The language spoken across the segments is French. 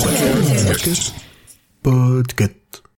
Podcast. Podcast.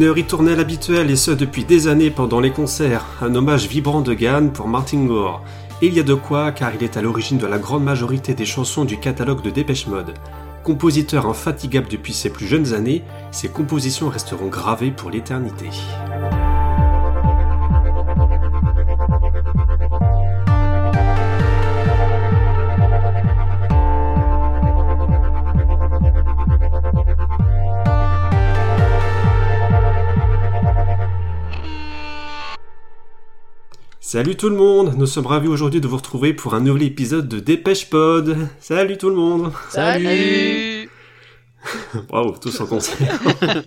Une ritournelle habituelle et ce depuis des années pendant les concerts, un hommage vibrant de Gann pour Martin Gore. Il y a de quoi car il est à l'origine de la grande majorité des chansons du catalogue de Dépêche Mode. Compositeur infatigable depuis ses plus jeunes années, ses compositions resteront gravées pour l'éternité. Salut tout le monde, nous sommes ravis aujourd'hui de vous retrouver pour un nouvel épisode de Dépêche Pod. Salut tout le monde. Salut Waouh, tous en concert.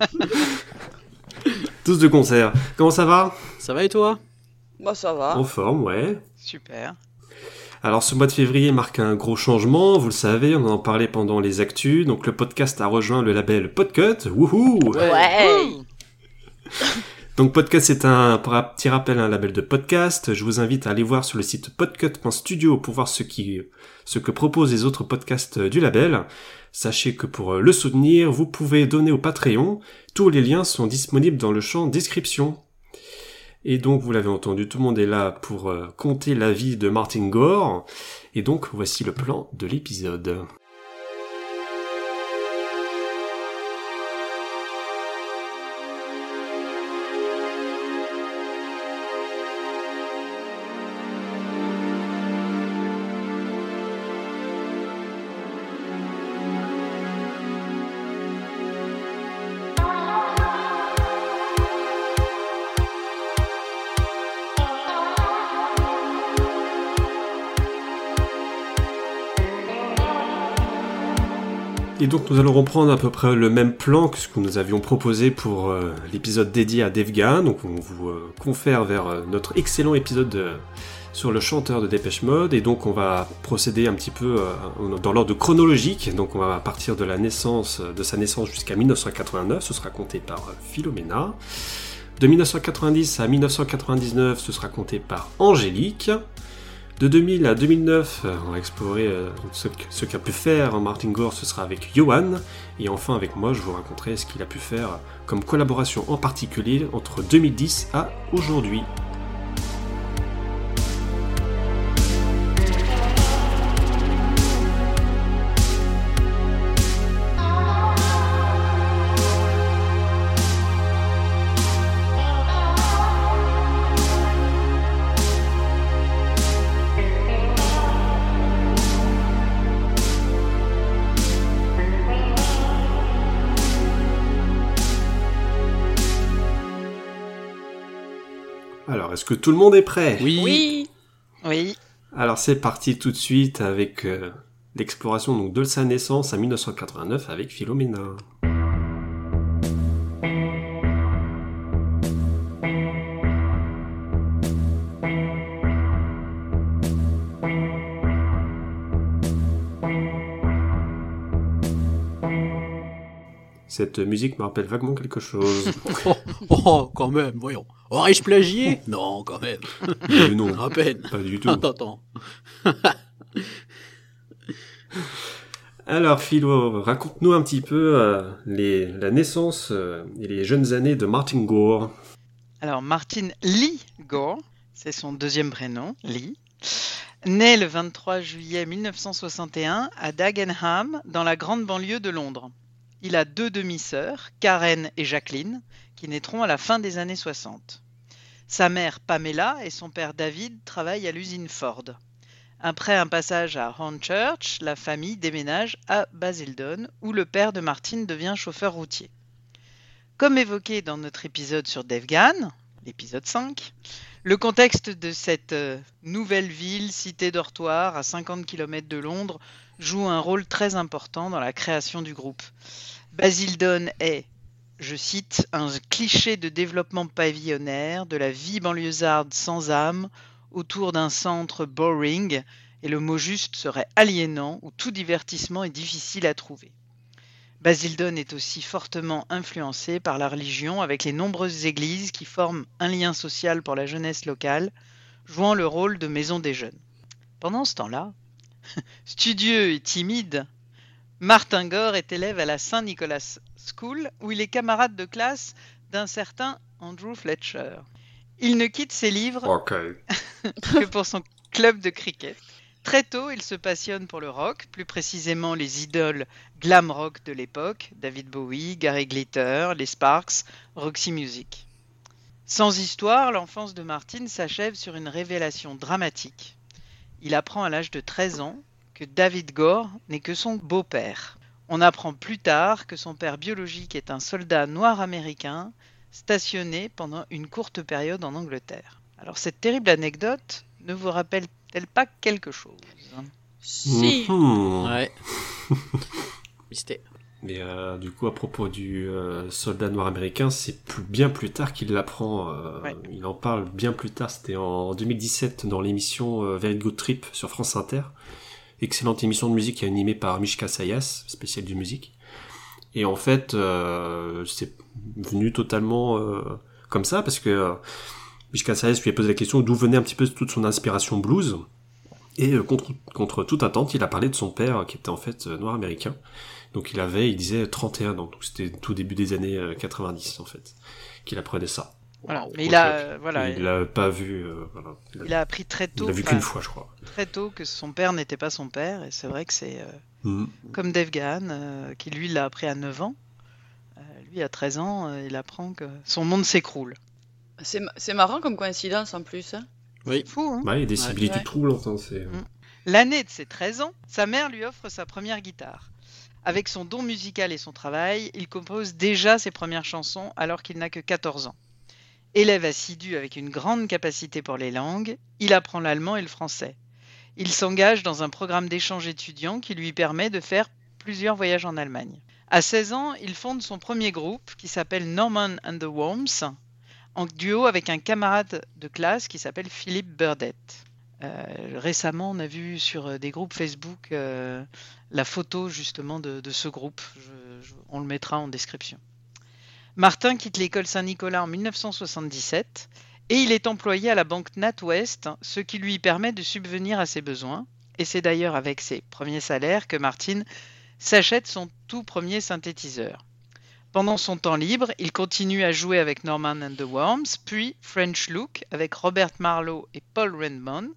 tous de concert. Comment ça va? Ça va et toi? Bah ça va. En forme, ouais. Super. Alors ce mois de février marque un gros changement, vous le savez, on en parlait pendant les actus, donc le podcast a rejoint le label Podcut, wouhou Ouais. Ouh. Donc Podcast c'est un petit rappel un label de podcast. Je vous invite à aller voir sur le site podcut.studio pour voir ce que proposent les autres podcasts du label. Sachez que pour le soutenir, vous pouvez donner au Patreon. Tous les liens sont disponibles dans le champ description. Et donc vous l'avez entendu, tout le monde est là pour euh, compter la vie de Martin Gore. Et donc voici le plan de l'épisode. Et donc nous allons reprendre à peu près le même plan que ce que nous avions proposé pour euh, l'épisode dédié à Devgan. Donc on vous euh, confère vers euh, notre excellent épisode sur le chanteur de Dépêche Mode. Et donc on va procéder un petit peu dans l'ordre chronologique. Donc on va partir de la naissance, de sa naissance jusqu'à 1989. Ce sera compté par Philomena. De 1990 à 1999, ce sera compté par Angélique. De 2000 à 2009, euh, on va explorer euh, ce qu'a pu faire Martin Gore, ce sera avec Johan. Et enfin avec moi, je vous raconterai ce qu'il a pu faire comme collaboration en particulier entre 2010 à aujourd'hui. Que tout le monde est prêt Oui. Oui. Oui. Alors c'est parti tout de suite avec euh, l'exploration donc de sa naissance à 1989 avec Philomena. Cette musique me rappelle vaguement quelque chose. Oh, oh, quand même, voyons. Aurais-je plagié? Non, quand même. Mais non, À peine. pas du tout. Attends, attends. Alors Philo, raconte-nous un petit peu euh, les, la naissance euh, et les jeunes années de Martin Gore. Alors, Martin Lee Gore, c'est son deuxième prénom, Lee, né le 23 juillet 1961 à Dagenham, dans la grande banlieue de Londres. Il a deux demi-sœurs, Karen et Jacqueline, qui naîtront à la fin des années 60. Sa mère Pamela et son père David travaillent à l'usine Ford. Après un passage à Hornchurch, la famille déménage à Basildon, où le père de Martine devient chauffeur routier. Comme évoqué dans notre épisode sur Devgan, l'épisode 5, le contexte de cette euh, nouvelle ville, cité dortoir à 50 km de Londres, joue un rôle très important dans la création du groupe. Basildon est, je cite, un cliché de développement pavillonnaire, de la vie banlieusarde sans âme, autour d'un centre boring, et le mot juste serait aliénant, où tout divertissement est difficile à trouver. Basildon est aussi fortement influencé par la religion, avec les nombreuses églises qui forment un lien social pour la jeunesse locale, jouant le rôle de maison des jeunes. Pendant ce temps-là, studieux et timide, Martin Gore est élève à la Saint-Nicolas School, où il est camarade de classe d'un certain Andrew Fletcher. Il ne quitte ses livres que pour son club de cricket. Très tôt, il se passionne pour le rock, plus précisément les idoles glam rock de l'époque, David Bowie, Gary Glitter, les Sparks, Roxy Music. Sans histoire, l'enfance de Martin s'achève sur une révélation dramatique. Il apprend à l'âge de 13 ans que David Gore n'est que son beau-père. On apprend plus tard que son père biologique est un soldat noir américain stationné pendant une courte période en Angleterre. Alors cette terrible anecdote ne vous rappelle-t-elle pas quelque chose? Si. Mhm. Ouais. Mystère. Mais euh, du coup, à propos du euh, soldat noir américain, c'est plus, bien plus tard qu'il l'apprend. euh, Ouais. Il en parle bien plus tard. C'était en 2017 dans l'émission euh, Very Good Trip sur France Inter. Excellente émission de musique animée par Mishka Sayas, spécial du musique. Et en fait, euh, c'est venu totalement euh, comme ça parce que Mishka Sayas lui a posé la question d'où venait un petit peu toute son inspiration blues. Et euh, contre, contre toute attente, il a parlé de son père qui était en fait noir américain. Donc il avait, il disait 31 ans, donc c'était tout début des années euh, 90 en fait, qu'il apprenait ça. Voilà. Mais il a, euh, voilà, il l'a pas vu, euh, voilà. Il il a appris très il tôt, l'a vu enfin, qu'une fois, je crois. très tôt que son père n'était pas son père, et c'est vrai que c'est euh, Mhm. comme Dave Gahan, euh, qui lui l'a appris à 9 ans. Euh, lui, à 13 ans, euh, il apprend que son monde s'écroule. C'est ma- c'est marrant comme coïncidence en plus. hein. Oui. Fou, hein Ouais, il y a des similitudes Ouais. troublantes, hein. Mm. L'année de ses 13 ans, sa mère lui offre sa première guitare. Avec son don musical et son travail, il compose déjà ses premières chansons alors qu'il n'a que 14 ans. Élève assidu avec une grande capacité pour les langues, il apprend l'allemand et le français. Il s'engage dans un programme d'échange étudiant qui lui permet de faire plusieurs voyages en Allemagne. À 16 ans, il fonde son premier groupe qui s'appelle Norman and the Worms, en duo avec un camarade de classe qui s'appelle Philippe Burdett. Euh, récemment, on a vu sur euh, des groupes Facebook euh, la photo justement de, ce groupe. On le mettra en description. Martin quitte l'école Saint-Nicolas en 1977 et il est employé à la banque NatWest, ce qui lui permet de subvenir à ses besoins. Et c'est d'ailleurs avec ses premiers salaires que Martin s'achète son tout premier synthétiseur. Pendant son temps libre, il continue à jouer avec Norman and the Worms, puis French Look avec Robert Marlowe et Paul Redmond.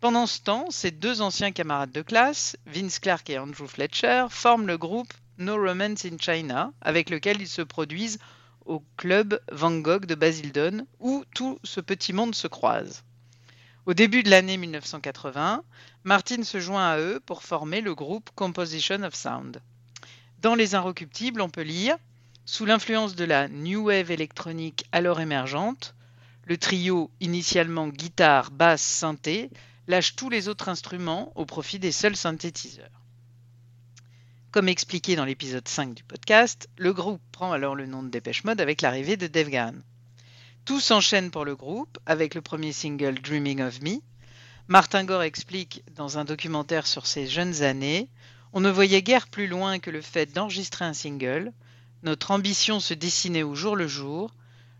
Pendant ce temps, ses deux anciens camarades de classe, Vince Clark et Andrew Fletcher, forment le groupe No Romance in China, avec lequel ils se produisent au club Van Gogh de Basildon, où tout ce petit monde se croise. Au début de l'année 1980, Martin se joint à eux pour former le groupe Composition of Sound. Dans Les Inrecuptibles, on peut lire Sous l'influence de la New Wave électronique alors émergente, le trio, initialement guitare, basse, synthé, lâche tous les autres instruments au profit des seuls synthétiseurs. Comme expliqué dans l'épisode 5 du podcast, le groupe prend alors le nom de Dépêche Mode avec l'arrivée de Dave Gahan. Tout s'enchaîne pour le groupe avec le premier single Dreaming of Me. Martin Gore explique dans un documentaire sur ses jeunes années On ne voyait guère plus loin que le fait d'enregistrer un single. Notre ambition se dessinait au jour le jour.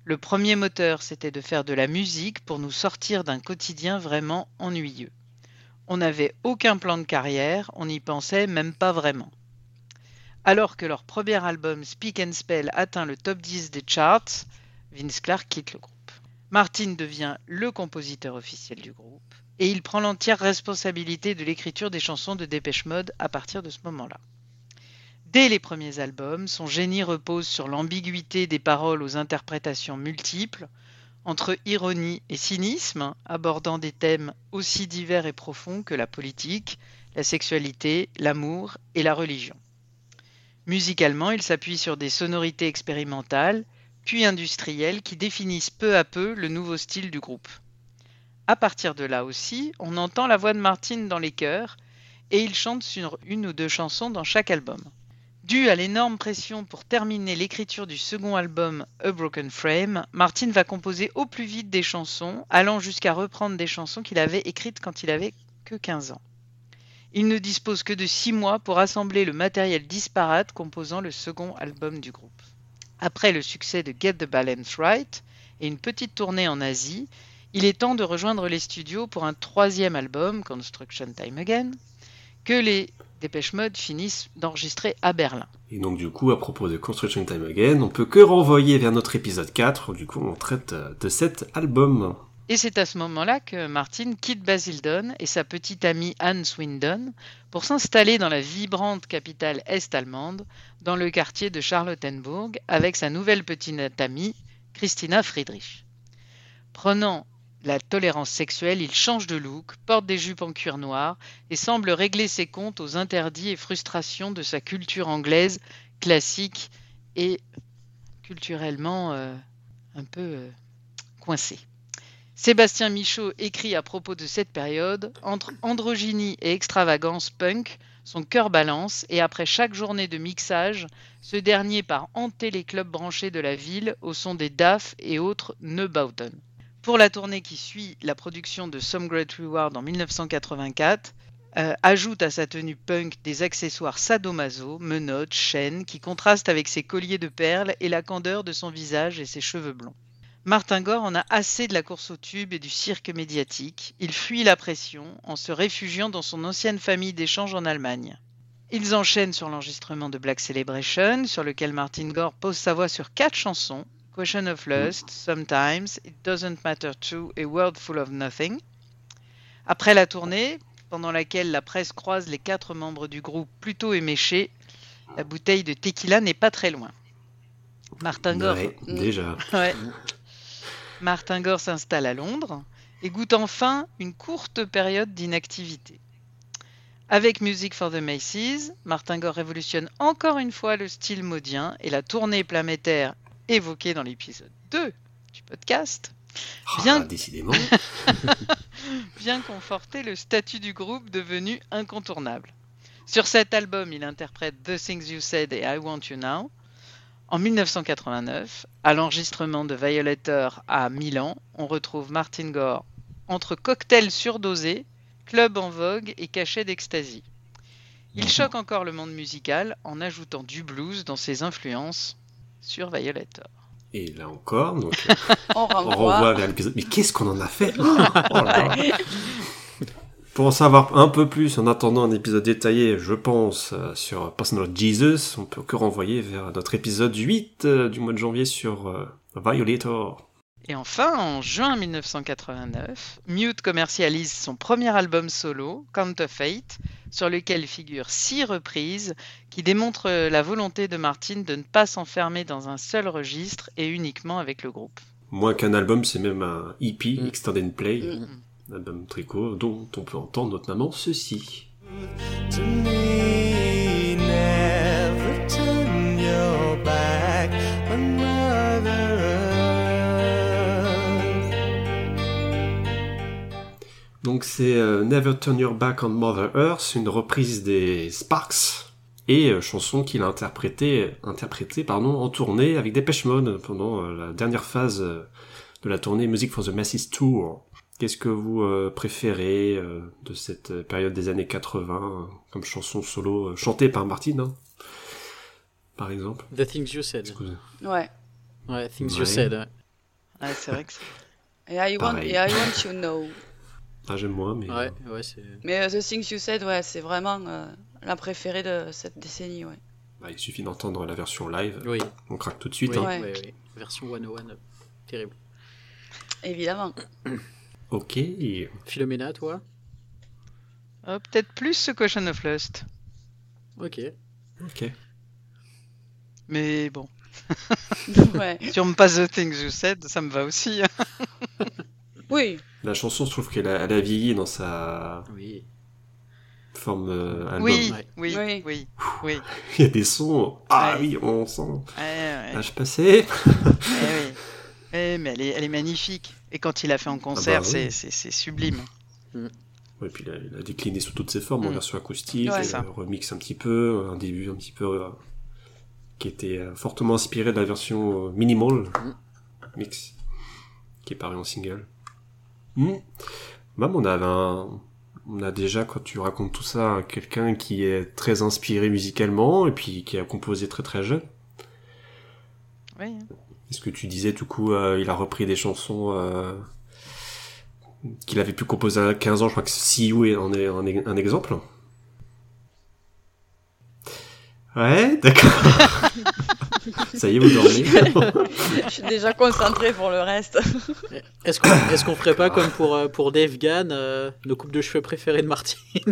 Le premier moteur, c'était de faire de la musique pour nous sortir d'un quotidien vraiment ennuyeux. On n'avait aucun plan de carrière, on n'y pensait même pas vraiment. Alors que leur premier album Speak and Spell atteint le top 10 des charts, Vince Clark quitte le groupe. Martin devient le compositeur officiel du groupe et il prend l'entière responsabilité de l'écriture des chansons de Dépêche Mode à partir de ce moment-là. Dès les premiers albums, son génie repose sur l'ambiguïté des paroles aux interprétations multiples, entre ironie et cynisme, abordant des thèmes aussi divers et profonds que la politique, la sexualité, l'amour et la religion. Musicalement, il s'appuie sur des sonorités expérimentales, puis industrielles, qui définissent peu à peu le nouveau style du groupe. À partir de là aussi, on entend la voix de Martin dans les chœurs, et il chante sur une ou deux chansons dans chaque album. Dû à l'énorme pression pour terminer l'écriture du second album A Broken Frame, Martin va composer au plus vite des chansons, allant jusqu'à reprendre des chansons qu'il avait écrites quand il avait que 15 ans. Il ne dispose que de 6 mois pour assembler le matériel disparate composant le second album du groupe. Après le succès de Get the Balance Right et une petite tournée en Asie, il est temps de rejoindre les studios pour un troisième album, Construction Time Again, que les Dépêche Mode finissent d'enregistrer à Berlin. Et donc du coup, à propos de Construction Time Again, on peut que renvoyer vers notre épisode 4, où du coup on traite euh, de cet album. Et c'est à ce moment-là que Martin quitte Basildon et sa petite amie Anne Swindon pour s'installer dans la vibrante capitale est-allemande, dans le quartier de Charlottenburg, avec sa nouvelle petite amie, Christina Friedrich. Prenant la tolérance sexuelle, il change de look, porte des jupes en cuir noir et semble régler ses comptes aux interdits et frustrations de sa culture anglaise classique et culturellement euh, un peu euh, coincée. Sébastien Michaud écrit à propos de cette période Entre androgynie et extravagance punk, son cœur balance et après chaque journée de mixage, ce dernier part hanter les clubs branchés de la ville au son des DAF et autres Neubauten. Pour la tournée qui suit la production de Some Great Reward en 1984, euh, ajoute à sa tenue punk des accessoires sadomaso, menottes, chaînes, qui contrastent avec ses colliers de perles et la candeur de son visage et ses cheveux blonds. Martin Gore en a assez de la course au tube et du cirque médiatique. Il fuit la pression en se réfugiant dans son ancienne famille d'échange en Allemagne. Ils enchaînent sur l'enregistrement de Black Celebration, sur lequel Martin Gore pose sa voix sur quatre chansons Question of Lust, Sometimes, It Doesn't Matter To, A World Full of Nothing. Après la tournée, pendant laquelle la presse croise les quatre membres du groupe plutôt éméchés, la bouteille de tequila n'est pas très loin. Martin Gore, Ouais, déjà. Ouais. Martin Gore s'installe à Londres et goûte enfin une courte période d'inactivité. Avec Music for the Macy's, Martin Gore révolutionne encore une fois le style modien et la tournée planétaire évoquée dans l'épisode 2 du podcast Ah, Bien. décidément. vient conforter le statut du groupe devenu incontournable. Sur cet album, il interprète The Things You Said et I Want You Now. En 1989, à l'enregistrement de Violator à Milan, on retrouve Martin Gore entre cocktails surdosés, club en vogue et cachet d'ecstasy. Il choque encore le monde musical en ajoutant du blues dans ses influences sur Violator. Et là encore, donc, On on renvoie. renvoie vers l'épisode. Mais qu'est-ce qu'on en a fait Oh là là. Pour en savoir un peu plus, en attendant un épisode détaillé, je pense, euh, sur Personal Jesus, on peut que renvoyer vers notre épisode 8 euh, du mois de janvier sur euh, Violator. Et enfin, en juin 1989, Mute commercialise son premier album solo, Counterfeit, sur lequel figurent six reprises qui démontrent la volonté de Martin de ne pas s'enfermer dans un seul registre et uniquement avec le groupe. Moins qu'un album, c'est même un EP, Mm. Extended Play, Mm. un album tricot, dont on peut entendre notamment ceci. Donc c'est euh, Never Turn Your Back on Mother Earth, une reprise des Sparks, et euh, chanson qu'il a interprétée, interprétée pardon, en tournée avec Depeche Mode pendant euh, la dernière phase euh, de la tournée Music for the Masses Tour. Qu'est-ce que vous euh, préférez euh, de cette période des années 80 euh, comme chanson solo euh, chantée par Martin, hein, par exemple? The Things You Said. Vous- Ouais. Ouais, Things Ouais. You Said. ouais. Ah, c'est vrai que c'est- I want, I want you know. Ah j'aime moins, mais Ouais, ouais, c'est. Mais euh, The Things You Said, ouais, c'est vraiment euh, la préférée de cette décennie, ouais. bah, il suffit d'entendre la version live, Oui, on craque tout de suite. oui, hein. Ouais. oui. Version 101. euh, Terrible. Évidemment. Ok, Philomena, toi? Oh, peut-être plus ce Question of Lust. Ok. ok. Mais bon, ouais. si on me passe The Things You Said, ça me va aussi. hein. Oui. La chanson, je trouve qu'elle a, elle a vieilli dans sa, Oui. forme euh, album. Oui, Ouais. oui, Oui. oui, oui. Il y a des sons. Ah Ouais. oui, on sent. Ouais, ouais. L'âge passé. Eh oui. Eh, mais elle est, elle est magnifique. Et quand il l'a fait en concert, Ah bah c'est- oui. c'est sublime. Ouais, puis il a, il a décliné sous toutes ses formes, en Mm. version acoustique, Ouais, euh, remix un petit peu, un début un petit peu euh, qui était euh, fortement inspiré de la version euh, minimal mix qui est paru en single. Mm. Même on a un, on a déjà quand tu racontes tout ça quelqu'un qui est très inspiré musicalement et puis qui a composé très très jeune. Oui. Est-ce que tu disais du coup euh, il a repris des chansons euh, qu'il avait pu composer à 15 ans, je crois que You est- en est un, un exemple. Ouais, d'accord. Ça y est, vous dormez. Je suis déjà concentrée pour le reste. Est-ce qu'on est ferait pas comme pour, euh, pour Dave Gann, euh, nos coupes de cheveux préférées de Martine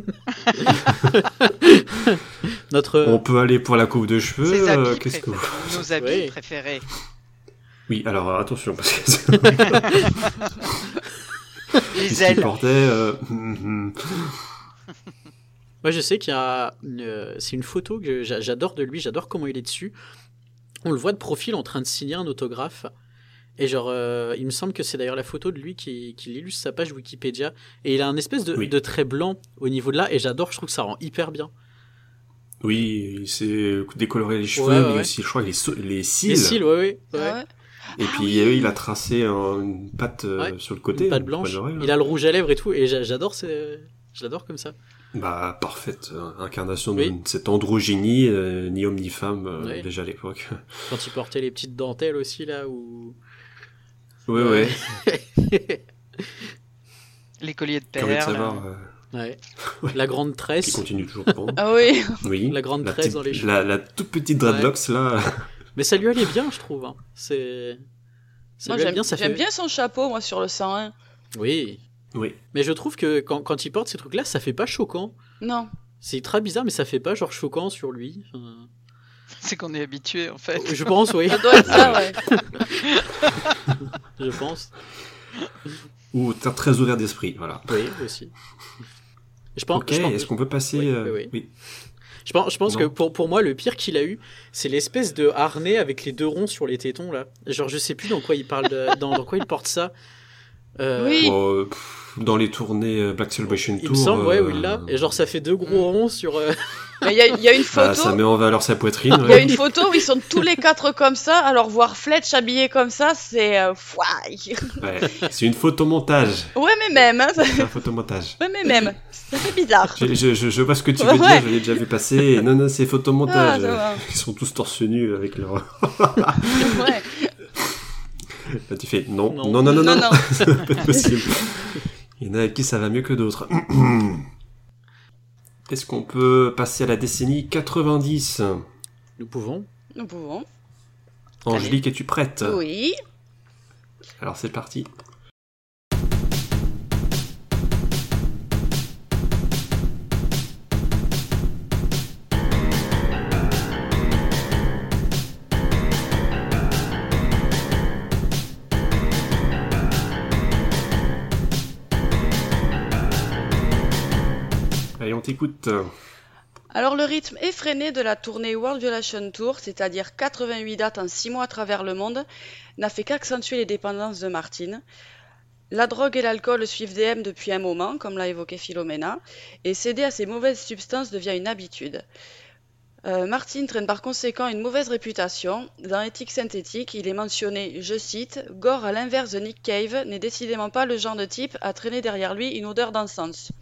Notre. On peut aller pour la coupe de cheveux. Ses habits euh, Qu'est-ce que vous... Nos habits Oui. préférés. Oui, alors attention parce que Les qu'est-ce qu'il ailes. portait euh. Moi, je sais qu'il y a. une, C'est une photo que j'a- j'adore de lui, j'adore comment il est dessus. On le voit de profil en train de signer un autographe. Et genre, euh, il me semble que c'est d'ailleurs la photo de lui qui, qui illustre sa page Wikipédia. Et il a un espèce de, Oui. de trait blanc au niveau de là. Et j'adore, je trouve que ça rend hyper bien. Oui, il s'est décoloré les cheveux, Ouais, ouais, mais ouais. aussi, je crois, les, so- les cils. Les cils, ouais, ouais. ouais. Ah ouais. Et puis il a tracé un- une patte euh, Ouais, sur le côté. Une patte au blanche. Il a le rouge à lèvres et tout. Et j'a- j'adore, je l'adore comme ça. Bah, parfaite euh, incarnation Oui. de cette androgynie, euh, ni homme ni femme, euh, Oui. déjà à l'époque. Quand il portait les petites dentelles aussi, là, où. Ouais, Ouais. ouais. Les colliers de perles. savoir euh, Ouais. Ouais. La grande qui tresse. continue toujours prendre. Ah oui. Oui. La grande tresse dans les cheveux. La, la toute petite dreadlocks, là. Mais ça lui allait bien, je trouve. hein. C'est. Ça Moi, j'aime bien, ça j'aime fait. bien son chapeau, moi, sur le 101. Oui. Oui. Mais je trouve que quand, quand il porte ces trucs-là, ça fait pas choquant. Non. C'est très bizarre, mais ça fait pas genre choquant sur lui. Enfin, C'est qu'on est habitué en fait. je pense, oui. Ça doit être ça, ouais. Je pense. Ou t'es très ouvert d'esprit, voilà. Oui, aussi. Je pense, ok, pense, est-ce qu'on peut passer... Oui, euh, oui, oui. je pense, je pense Non. que pour, pour moi, le pire qu'il a eu, c'est l'espèce de harnais avec les deux ronds sur les tétons, là. Genre, je sais plus dans quoi il parle, de- dans, dans quoi il porte ça. Euh, Oui. Bon, euh, pff, dans les tournées euh, Black Celebration Il Tour... me semble, ouais, où il l'a. Et genre, ça fait deux gros ronds sur. euh, il y, a- il y a une bah, photo. ça met en valeur sa poitrine. Il y a une photo où ils sont tous les quatre comme ça, alors voir Fletch habillé comme ça, c'est. euh, fouaille. Ouais, C'est une photomontage. Ouais, mais même, hein, ça- C'est un photomontage. ouais, mais même. Ça fait bizarre. Je, je, je, je vois ce que tu veux Ouais. dire, je l'ai déjà vu passer. Non, non, c'est Ah, photomontage. va. Ils sont tous torse nu avec leur... Ouais. Là, tu fais non, Non. non, non, non, non, Non, pas possible. Il y en a avec qui ça va mieux que d'autres. Est-ce qu'on peut passer à la décennie 90 Nous pouvons. Nous pouvons. Angélique, es-tu prête? Oui. Alors c'est parti. Alors le rythme effréné de la tournée World Violation Tour, c'est-à-dire 88 dates en 6 mois à travers le monde, n'a fait qu'accentuer les dépendances de Martine. La drogue et l'alcool suivent DM depuis un moment, comme l'a évoqué Philomena, et céder à ces mauvaises substances devient une habitude. Euh, Martine traîne par conséquent une mauvaise réputation. Dans Éthique synthétique, il est mentionné, je cite, Gore, à l'inverse de Nick Cave, n'est décidément pas le genre de type à traîner derrière lui une odeur d'encens.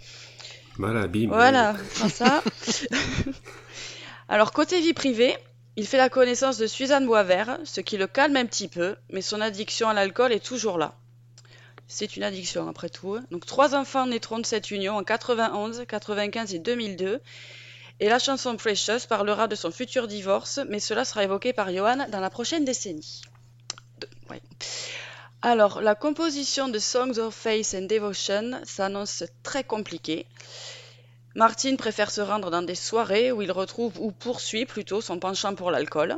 Voilà, bim. Voilà, ça. Alors, côté vie privée, il fait la connaissance de Suzanne Boisvert, ce qui le calme un petit peu, mais son addiction à l'alcool est toujours là. C'est une addiction après tout. hein. Donc, trois enfants naîtront de cette union en 91, 95 et 2002. Et la chanson Precious parlera de son futur divorce, mais cela sera évoqué par Johan dans la prochaine décennie. Alors, la composition de Songs of Faith and Devotion s'annonce très compliquée. Martin préfère se rendre dans des soirées où il retrouve ou poursuit plutôt son penchant pour l'alcool.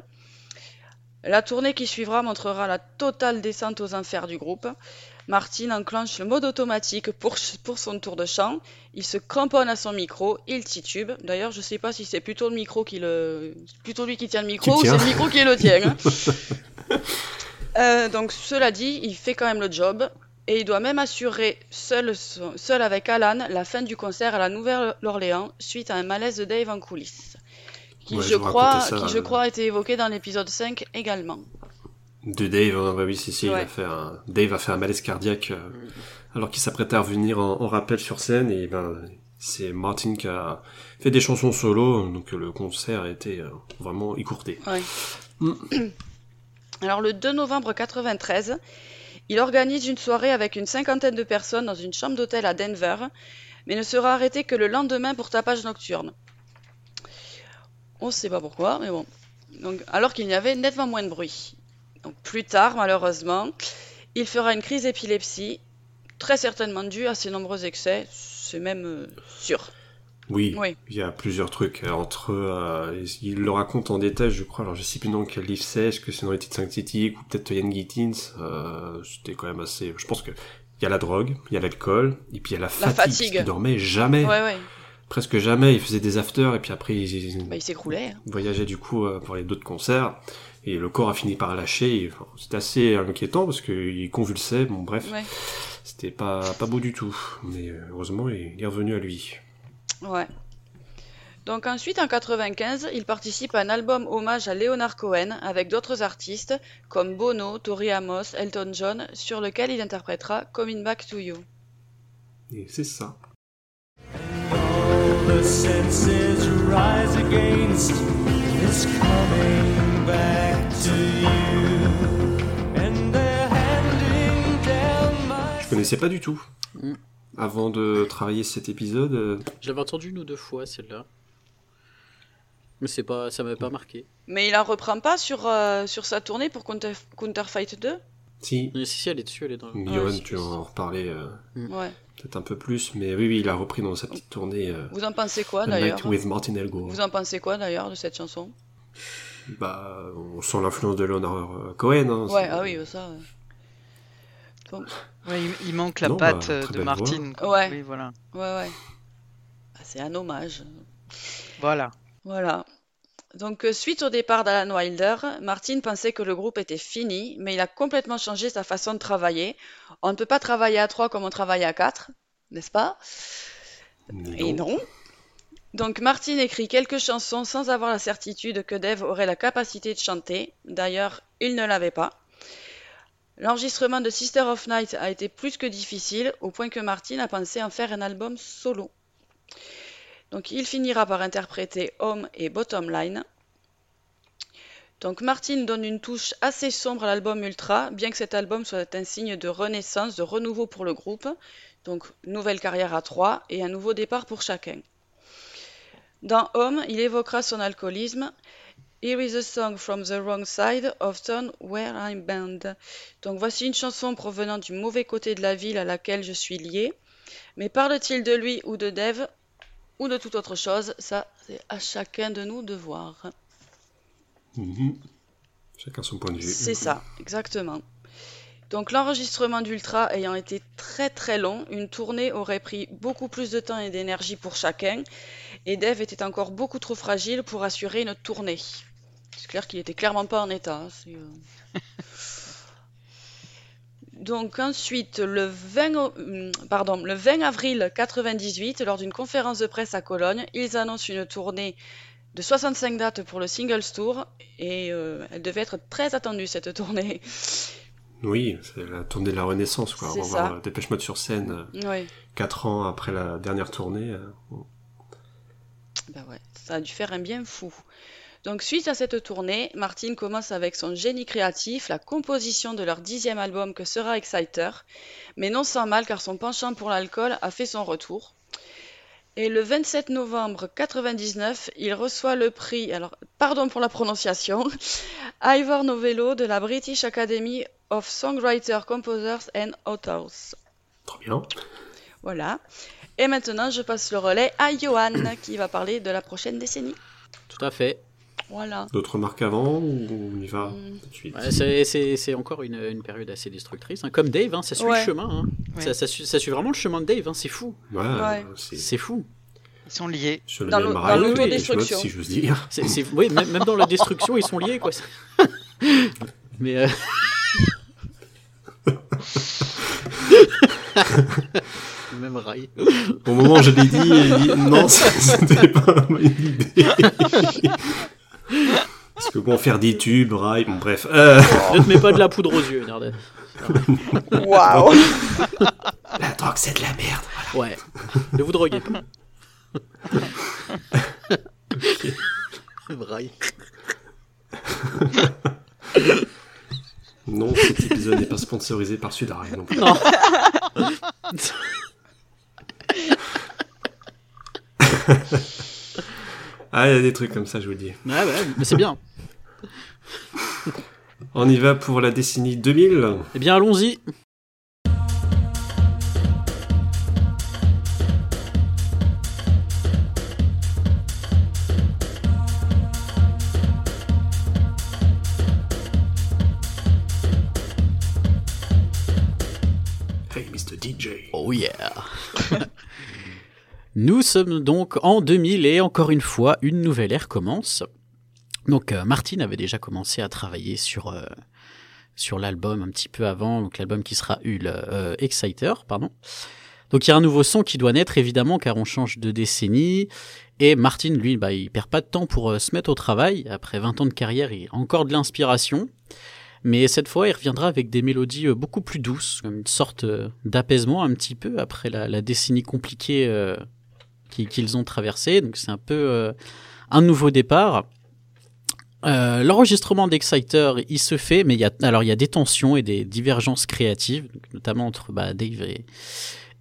La tournée qui suivra montrera la totale descente aux enfers du groupe. Martin enclenche le mode automatique pour, pour son tour de chant. Il se cramponne à son micro, il titube. D'ailleurs, je sais pas si c'est plutôt le micro qui le, plutôt lui qui tient le micro ou c'est le micro qui le tient. hein. Euh, donc, cela dit, il fait quand même le job et il doit même assurer seul, seul avec Alan la fin du concert à la Nouvelle-Orléans suite à un malaise de Dave en coulisses. Qui, Ouais, je, crois, ça, qui, je euh. crois, a été évoqué dans l'épisode 5 également. De Dave, hein, bah oui, si, si, il Ouais. a fait un... Dave a fait un malaise cardiaque euh, alors qu'il s'apprêtait à revenir en, en rappel sur scène et ben c'est Martin qui a fait des chansons solo, donc le concert a été vraiment écourté. Ouais. Alors le 2 novembre 93, il organise une soirée avec une cinquantaine de personnes dans une chambre d'hôtel à Denver, mais ne sera arrêté que le lendemain pour tapage nocturne. On ne sait pas pourquoi, mais bon. Alors qu'il y avait nettement moins de bruit. Plus tard, malheureusement, il fera une crise d'épilepsie, très certainement due à ses nombreux excès, c'est même euh, sûr. Oui, Oui. il y a plusieurs trucs euh, entre euh, il le raconte en détail, je crois. Alors je sais plus dans quel livre c'est, est-ce que c'est dans les titres synthétiques ou peut-être Yann Gittins. Euh, C'était quand même assez. Je pense que il y a la drogue, il y a l'alcool, et puis il y a la fatigue. parce fatigue. qu'il dormait jamais, Ouais, ouais. presque jamais. Il faisait des afters et puis après il, il Bah, il s'écroulait. hein. voyageait du coup euh, pour les d'autres concerts. Et le corps a fini par lâcher. enfin, C'était assez inquiétant parce qu'il convulsait. Bon bref, Ouais. c'était pas pas beau du tout. Mais euh, heureusement il est revenu à lui. Ouais. Donc ensuite, en 95, il participe à un album hommage à Leonard Cohen avec d'autres artistes comme Bono, Tori Amos, Elton John, sur lequel il interprétera Coming Back to You. Et c'est ça. All the senses rise against this coming back to you. And they're handing down my Je connaissais pas du tout. Mm. Avant de travailler cet épisode, euh, Je l'avais entendu une ou deux fois celle-là. Mais c'est pas, ça m'avait pas marqué. Mais il en reprend pas sur, euh, sur sa tournée pour Counter, Counterfight 2 si, Mais si, si, elle est dessus, elle est dans. Johan, si, tu en reparlais euh, Ouais. peut-être un peu plus, mais oui, oui, il a repris dans sa petite tournée euh, Vous en pensez quoi d'ailleurs Night with Martin Elgo. Vous en pensez quoi d'ailleurs de cette chanson? Bah, on sent l'influence de Leonard Cohen. Hein, Ouais, ah oui, ça. Ouais. Bon, Ouais, il, il manque la Non, bah, patte euh, de Martine. Ouais. Oui, voilà. ouais, ouais. Ah, C'est un hommage. Voilà. Voilà. Donc, euh, suite au départ d'Alan Wilder, Martin pensait que le groupe était fini, mais il a complètement changé sa façon de travailler. On ne peut pas travailler à trois comme on travaille à quatre, n'est-ce pas? Et non. Donc, Martin écrit quelques chansons sans avoir la certitude que Dave aurait la capacité de chanter. D'ailleurs, il ne l'avait pas. L'enregistrement de Sister of Night a été plus que difficile, au point que Martin a pensé en faire un album solo. Donc il finira par interpréter Home et Bottom Line. Donc Martin donne une touche assez sombre à l'album Ultra, bien que cet album soit un signe de renaissance, de renouveau pour le groupe. Donc nouvelle carrière à trois et un nouveau départ pour chacun. Dans Home, il évoquera son alcoolisme. Here is a song from the wrong side of town where I'm bound. Donc voici une chanson provenant du mauvais côté de la ville à laquelle je suis lié. Mais parle-t-il de lui ou de Dave ou de toute autre chose? Ça, c'est à chacun de nous de voir. Mhm. Chacun son point de vue. C'est ça, exactement. Donc l'enregistrement d'Ultra ayant été très très long, une tournée aurait pris beaucoup plus de temps et d'énergie pour chacun, et Dave était encore beaucoup trop fragile pour assurer une tournée. C'est clair qu'il était clairement pas en état. hein, c'est, euh. Donc ensuite, le 20, au- hum, pardon, le 20 avril 98, lors d'une conférence de presse à Cologne, ils annoncent une tournée de 65 dates pour le Singles Tour, et euh, elle devait être très attendue cette tournée. Oui, c'est la tournée de la Renaissance, quoi. C'est On va ça. euh, Dépêche Mode sur scène, euh, Oui, quatre ans après la dernière tournée. euh, bah ouais, ça a dû faire un bien fou. Donc suite à cette tournée, Martin commence avec son génie créatif la composition de leur dixième album que sera Exciter, mais non sans mal car son penchant pour l'alcool a fait son retour. Et le 27 novembre 99, il reçoit le prix, alors pardon pour la prononciation, Ivor Novello de la British Academy of Songwriters, Composers and Authors. Trop bien. Voilà. Et maintenant, je passe le relais à Johan qui va parler de la prochaine décennie. Tout à fait. Voilà. D'autres remarques avant ou on y va Mm. tout de suite Ouais, c'est- c'est c'est encore une, une période assez destructrice. hein. Comme Dave, hein, ça suit Ouais. le chemin. hein. Ouais. Ça, ça suit, ça suit vraiment le chemin de Dave, hein, c'est fou. Ouais, Ouais. c'est C'est fou. Ils sont liés. sur le Dans l'autodestruction. si j'ose dire. C'est- c'est- oui, même, même dans la destruction, ils sont liés, quoi. Mais. euh, même rail. Au moment où je l'ai dit, il dit non, ça, c'était pas une idée. Parce que bon, faire des tubes, rail, bon bref. Euh, Ne te mets pas de la poudre aux yeux, Narden. Waouh la drogue, c'est de la merde. Ouais. Ne vous droguez pas. Rail. Non, cet épisode n'est pas sponsorisé par Sudarail non plus. Non. Ah, il y a des trucs comme ça, je vous le dis. Ouais, ouais, mais c'est bien. On y va pour la décennie 2000. Eh bien, allons-y. Nous sommes donc en 2000 et encore une fois, une nouvelle ère commence. Donc euh, Martin avait déjà commencé à travailler sur, euh, sur l'album un petit peu avant, donc l'album qui sera Hul euh, Exciter, pardon. Donc il y a un nouveau son qui doit naître évidemment car on change de décennie et Martin lui bah, il perd pas de temps pour euh, se mettre au travail. Après 20 ans de carrière, il a encore de l'inspiration. Mais cette fois, il reviendra avec des mélodies euh, beaucoup plus douces, comme une sorte d'apaisement un petit peu après la décennie compliquée qui- qu'ils ont traversée. Donc c'est un peu euh, un nouveau départ. Euh, L'enregistrement d'Exciter, il se fait, mais il y a, alors il y a des tensions et des divergences créatives, notamment entre bah, Dave et,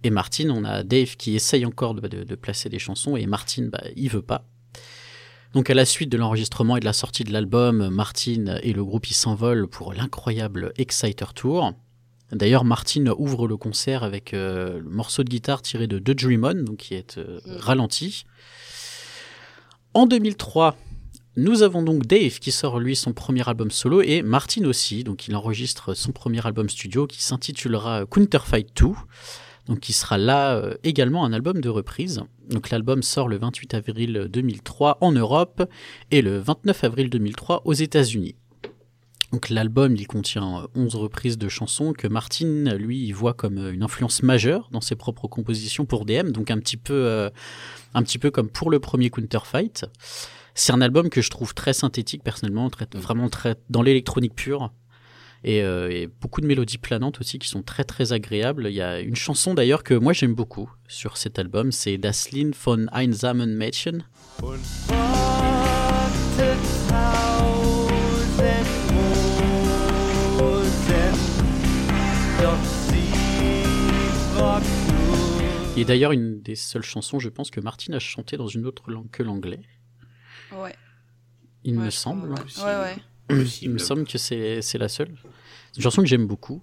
et Martin. On a Dave qui essaye encore de, placer des chansons et Martin, bah, il veut pas. Donc à la suite de l'enregistrement et de la sortie de l'album, Martin et le groupe s'envolent pour l'incroyable Exciter Tour. D'ailleurs, Martin ouvre le concert avec euh, le morceau de guitare tiré de The Dream On, donc qui est euh, Mm. ralenti. En 2003, nous avons donc Dave qui sort lui son premier album solo et Martin aussi, donc il enregistre son premier album studio qui s'intitulera Counterfight 2, donc qui sera là euh, également un album de reprise. Donc l'album sort le 28 avril 2003 en Europe et le 29 avril 2003 aux États-Unis. Donc l'album il contient euh, 11 reprises de chansons que Martin lui il voit comme euh, une influence majeure dans ses propres compositions pour DM, donc un petit peu euh, un petit peu comme pour le premier Counterfight. C'est un album que je trouve très synthétique personnellement, très, vraiment très dans l'électronique pure. Et, euh, et beaucoup de mélodies planantes aussi qui sont très très agréables. Il y a une chanson d'ailleurs que moi j'aime beaucoup sur cet album, c'est Das Lied von Einsamen Mädchen. Und qui est d'ailleurs une des seules chansons, je pense, que Martin a chanté dans une autre langue que l'anglais. Ouais. Il Ouais, me semble. crois, Ouais, ouais. Il me semble que c'est c'est la seule. C'est une chanson que j'aime beaucoup.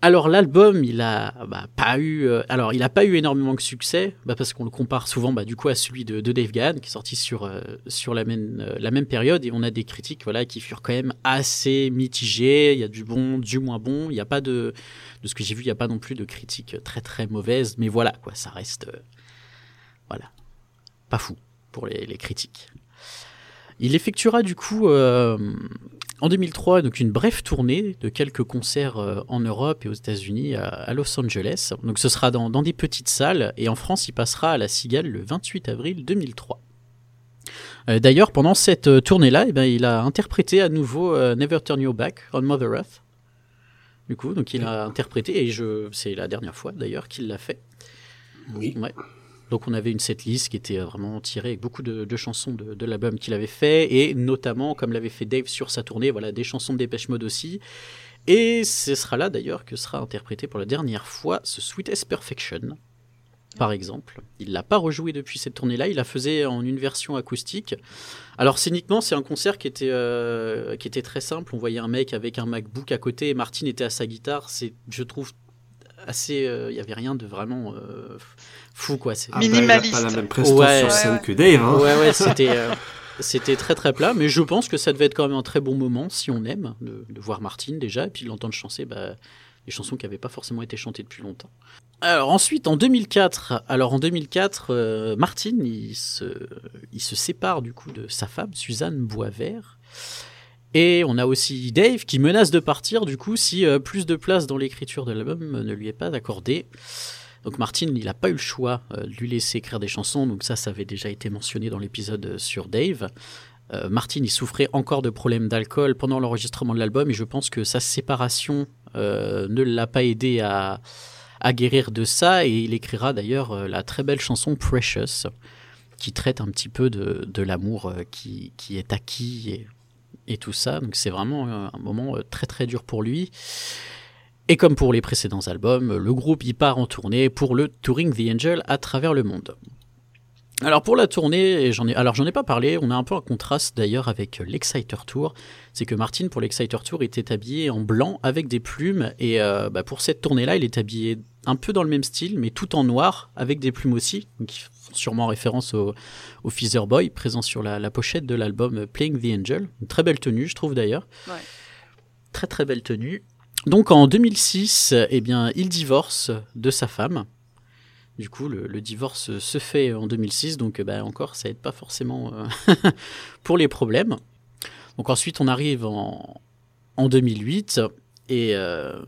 Alors l'album, il a bah, pas eu, euh, alors il a pas eu énormément de succès, bah, parce qu'on le compare souvent, bah, du coup, à celui de, de Dave Gahan, qui est sorti sur euh, sur la même euh, la même période, et on a des critiques, voilà, qui furent quand même assez mitigées. Il y a du bon, du moins bon. Il n'y a pas de, de ce que j'ai vu, il n'y a pas non plus de critiques très très mauvaises, mais voilà, quoi, ça reste, euh, voilà, pas fou pour les, les critiques. Il effectuera du coup euh, en 2003 donc une brève tournée de quelques concerts euh, en Europe et aux États-Unis à, Los Angeles. Donc ce sera dans, dans des petites salles et en France il passera à la Cigale le 28 avril 2003. Euh, D'ailleurs pendant cette euh, tournée-là, eh ben, il a interprété à nouveau euh, Never Turn Your Back on Mother Earth. Du coup, donc il a interprété et je c'est la dernière fois d'ailleurs qu'il l'a fait. Oui. Ouais. Donc on avait une setlist qui était euh, vraiment tirée avec beaucoup de, chansons de, de l'album qu'il avait fait, et notamment, comme l'avait fait Dave sur sa tournée, voilà, des chansons de Dépêche Mode aussi. Et ce sera là d'ailleurs que sera interprété pour la dernière fois ce Sweetest Perfection, par exemple. Il l'a pas rejoué depuis cette tournée-là, il la faisait en une version acoustique. Alors scéniquement, c'est un concert qui était, euh, qui était très simple. On voyait un mec avec un MacBook à côté, et Martin était à sa guitare. C'est, je trouve, assez. euh, Il y avait rien de vraiment euh, fou, quoi. C'est- Ah, bah, il a Minimaliste. pas la même prestance Ouais. sur scène ouais. que Dave. Hein. Ouais, ouais, c'était. euh, C'était très très plat, mais je pense que ça devait être quand même un très bon moment si on aime de, de voir Martine déjà et puis de l'entendre chanter bah, des chansons qui n'avaient pas forcément été chantées depuis longtemps. Alors ensuite en 2004, alors en 2004, euh, Martine il se, il se sépare du coup de sa femme Suzanne Boisvert. Et on a aussi Dave qui menace de partir du coup si euh, plus de place dans l'écriture de l'album ne lui est pas accordée. Donc Martin, il n'a pas eu le choix euh, de lui laisser écrire des chansons, donc ça, ça avait déjà été mentionné dans l'épisode euh, sur Dave. Martin, il souffrait encore de problèmes d'alcool pendant l'enregistrement de l'album, et je pense que sa séparation ne l'a pas aidé à, guérir de ça, et il écrira d'ailleurs la très belle chanson Precious, qui traite un petit peu de, l'amour qui, est acquis et tout ça. Donc c'est vraiment euh, un moment euh, très très dur pour lui. Et comme pour les précédents albums, le groupe y part en tournée pour le Touring the Angel à travers le monde. Alors pour la tournée, j'en ai, j'en ai pas parlé, on a un peu un contraste d'ailleurs avec l'Exciter Tour. C'est que Martin pour l'Exciter Tour était habillé en blanc avec des plumes et euh, bah, pour cette tournée-là, il est habillé un peu dans le même style, mais tout en noir avec des plumes aussi. Sûrement référence au, au Feather Boy présent sur la, la pochette de l'album Playing the Angel. Une très belle tenue, je trouve d'ailleurs. Ouais. Très très belle tenue. Donc en 2006, eh bien, il divorce de sa femme. Du coup, le, le divorce se fait en 2006, donc bah, encore, ça aide pas forcément euh, pour les problèmes. Donc ensuite, on arrive en, en 2008 et euh,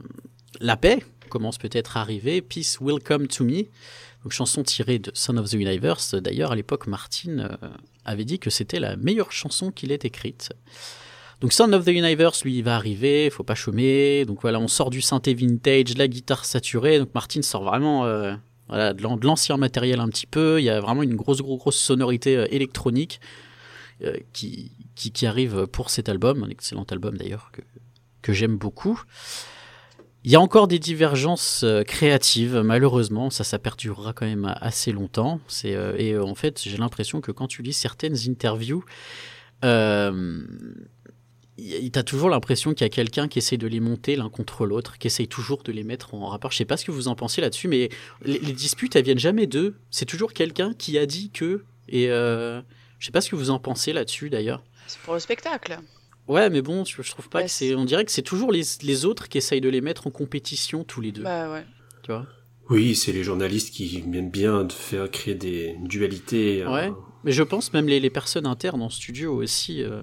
la paix commence peut-être à arriver. Peace will come to me. Donc chanson tirée de Son of the Universe. D'ailleurs, à l'époque, Martin euh, avait dit que c'était la meilleure chanson qu'il ait écrite. Donc Sound of the Universe, lui, il va arriver, faut pas chômer. Donc voilà, on sort du synthé vintage, la guitare saturée. Donc Martin sort vraiment euh, de l'an- de l'ancien matériel un petit peu. Il y a vraiment une grosse, grosse, grosse sonorité euh, électronique qui, qui, qui arrive pour cet album. Un excellent album d'ailleurs que, que j'aime beaucoup. Il y a encore des divergences euh, créatives, malheureusement, ça, ça perdurera quand même assez longtemps. Euh, et euh, en fait, j'ai l'impression que quand tu lis certaines interviews, euh, t'as toujours l'impression qu'il y a quelqu'un qui essaie de les monter l'un contre l'autre, qui essaye toujours de les mettre en rapport. Je sais pas ce que vous en pensez là-dessus, mais les, disputes, elles viennent jamais d'eux. C'est toujours quelqu'un qui a dit que. Et je sais pas ce que vous en pensez là-dessus d'ailleurs. C'est pour le spectacle. Ouais, mais bon, je, trouve pas Ouais, que c'est. On dirait que c'est toujours les, les autres qui essayent de les mettre en compétition tous les deux. Bah ouais. Tu vois? Oui, c'est les journalistes qui aiment bien de faire créer des dualités. euh, Ouais. Mais je pense même les, les personnes internes en studio aussi. euh,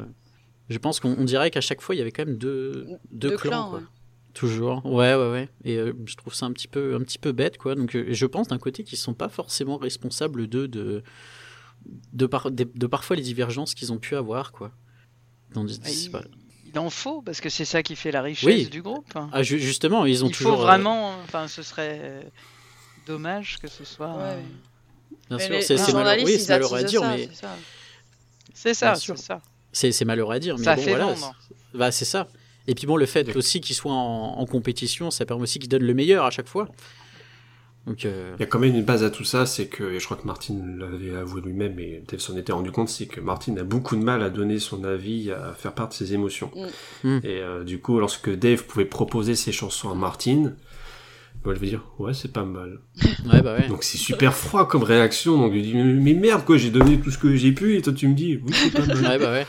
je pense qu'on on dirait qu'à chaque fois il y avait quand même deux, deux, Deux clans. clans, quoi. ouais. Toujours. Ouais, ouais, ouais. Et euh, je trouve ça un petit peu, un petit peu bête, quoi. Donc, euh, je pense d'un côté qu'ils sont pas forcément responsables d'eux de, de, par- de, de parfois les divergences qu'ils ont pu avoir, quoi. Dans des- c'est il, il en faut, parce que c'est ça qui fait la richesse Oui. du groupe. Ah, ju- justement, ils ont il toujours. faut euh, vraiment, enfin, ce serait euh, dommage que ce soit. Ouais. euh, bien Mais sûr, c'est malheureux, journalistes, oui, ils c'est malheureux à dire, ça, mais c'est ça. C'est ça, Bien sûr. c'est ça. c'est c'est malheureux à dire. Mais Ça bon, fait voilà. Bah, c'est ça. Et puis bon, le fait aussi qu'ils soient en, en compétition, ça permet aussi qu'ils donnent le meilleur à chaque fois. Donc, euh, Il y a quand même une base à tout ça, c'est que, et je crois que Martin l'avait avoué lui-même, et Dave s'en était rendu compte, c'est que Martin a beaucoup de mal à donner son avis, à faire part de ses émotions. Mm. Mm. Et euh, du coup, lorsque Dave pouvait proposer ses chansons à Martin, bah, elle veut dire, ouais, c'est pas mal. ouais, bah ouais. Donc c'est super froid comme réaction, donc il dit, mais, mais merde, quoi, j'ai donné tout ce que j'ai pu, et toi tu me dis, oui, c'est pas mal. Ouais, bah ouais.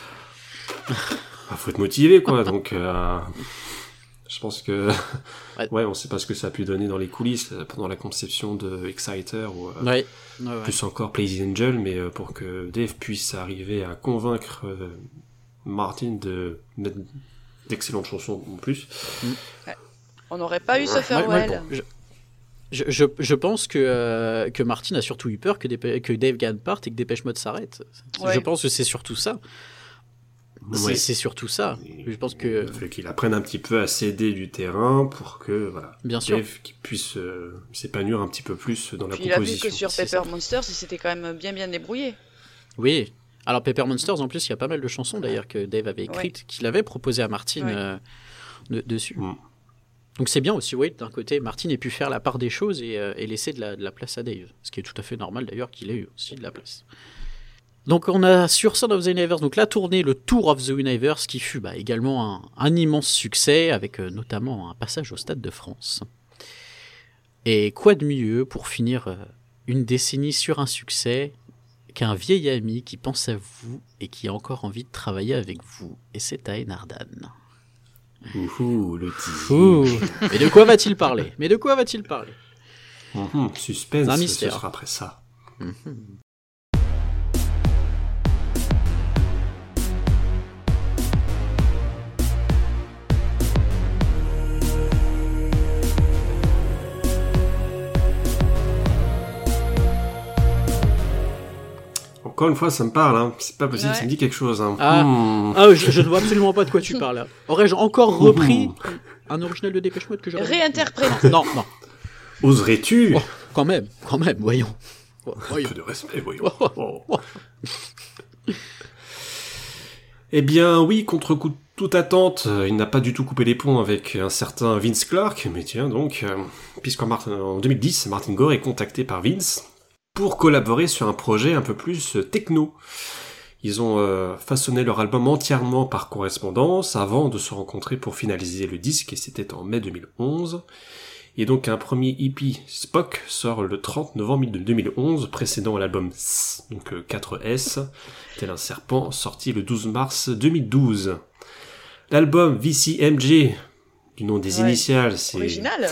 Ah, faut être motivé, quoi, donc... euh, Je pense que Ouais. ouais, on sait pas ce que ça a pu donner dans les coulisses euh, pendant la conception de Exciter ou euh, Ouais. Ouais, ouais. plus encore Play the Angel, mais euh, pour que Dave puisse arriver à convaincre euh, Martin de mettre d'excellentes chansons en plus. On n'aurait pas eu ce Ouais, ouais, farewell. bon, je, je, je, je pense que, euh, que Martin a surtout eu peur que, Dép- que Dave Gann parte et que Dépêche Mode s'arrête. Ouais. Je pense que c'est surtout ça. C'est Ouais. c'est surtout ça. Je pense que, Il fallait qu'il apprenne un petit peu à céder du terrain pour que voilà, bien sûr. Dave qui puisse euh, s'épanouir un petit peu plus dans la Puis il a vu que sur Pepper Monsters, il s'était quand même bien bien débrouillé. Oui. Alors Pepper Monsters, en plus, il y a pas mal de chansons d'ailleurs que Dave avait écrites, qu'il avait proposé à Martin Ouais. euh, de- dessus. Mm. Donc c'est bien aussi, oui, d'un côté, Martin ait pu faire la part des choses et, euh, et laisser de la, de la place à Dave. Ce qui est tout à fait normal d'ailleurs qu'il ait eu aussi de la place. Donc on a sur Son of the Universe, donc la tournée, le Tour of the Universe, qui fut bah, également un, un immense succès, avec euh, notamment un passage au Stade de France. Et quoi de mieux pour finir euh, une décennie sur un succès qu'un vieil ami qui pense à vous et qui a encore envie de travailler avec vous. Et c'est Aen Ardan. Ouhou, le. Mais de quoi va-t-il parler? Mais de quoi va-t-il parler? Mhm, Suspense, C'est un ce mystère. sera après ça. Encore une fois, ça me parle, hein. c'est pas possible, Ouais. ça me dit quelque chose. Hein. Ah. Hmm. Ah, je, je ne vois absolument pas de quoi tu parles. Aurais-je encore repris un original de Dépêche Mode que j'aurais Réinterprète. Non, non, Oserais-tu? Oh, quand même, quand même, voyons. Un Voyons. peu de respect, voyons. Oh. Eh bien, oui, contre coup de toute attente, il n'a pas du tout coupé les ponts avec un certain Vince Clark, mais tiens donc, euh, puisqu'en Mar- en 2010, Martin Gore est contacté par Vince pour collaborer sur un projet un peu plus euh, techno. Ils ont euh, façonné leur album entièrement par correspondance avant de se rencontrer pour finaliser le disque, et c'était en mai 2011. Et donc un premier EP Spock sort le 30 novembre 2011, précédant l'album S, donc euh, 4S, tel un serpent, sorti le 12 mars 2012. L'album VCMG, du nom des Ouais. initiales, c'est Original.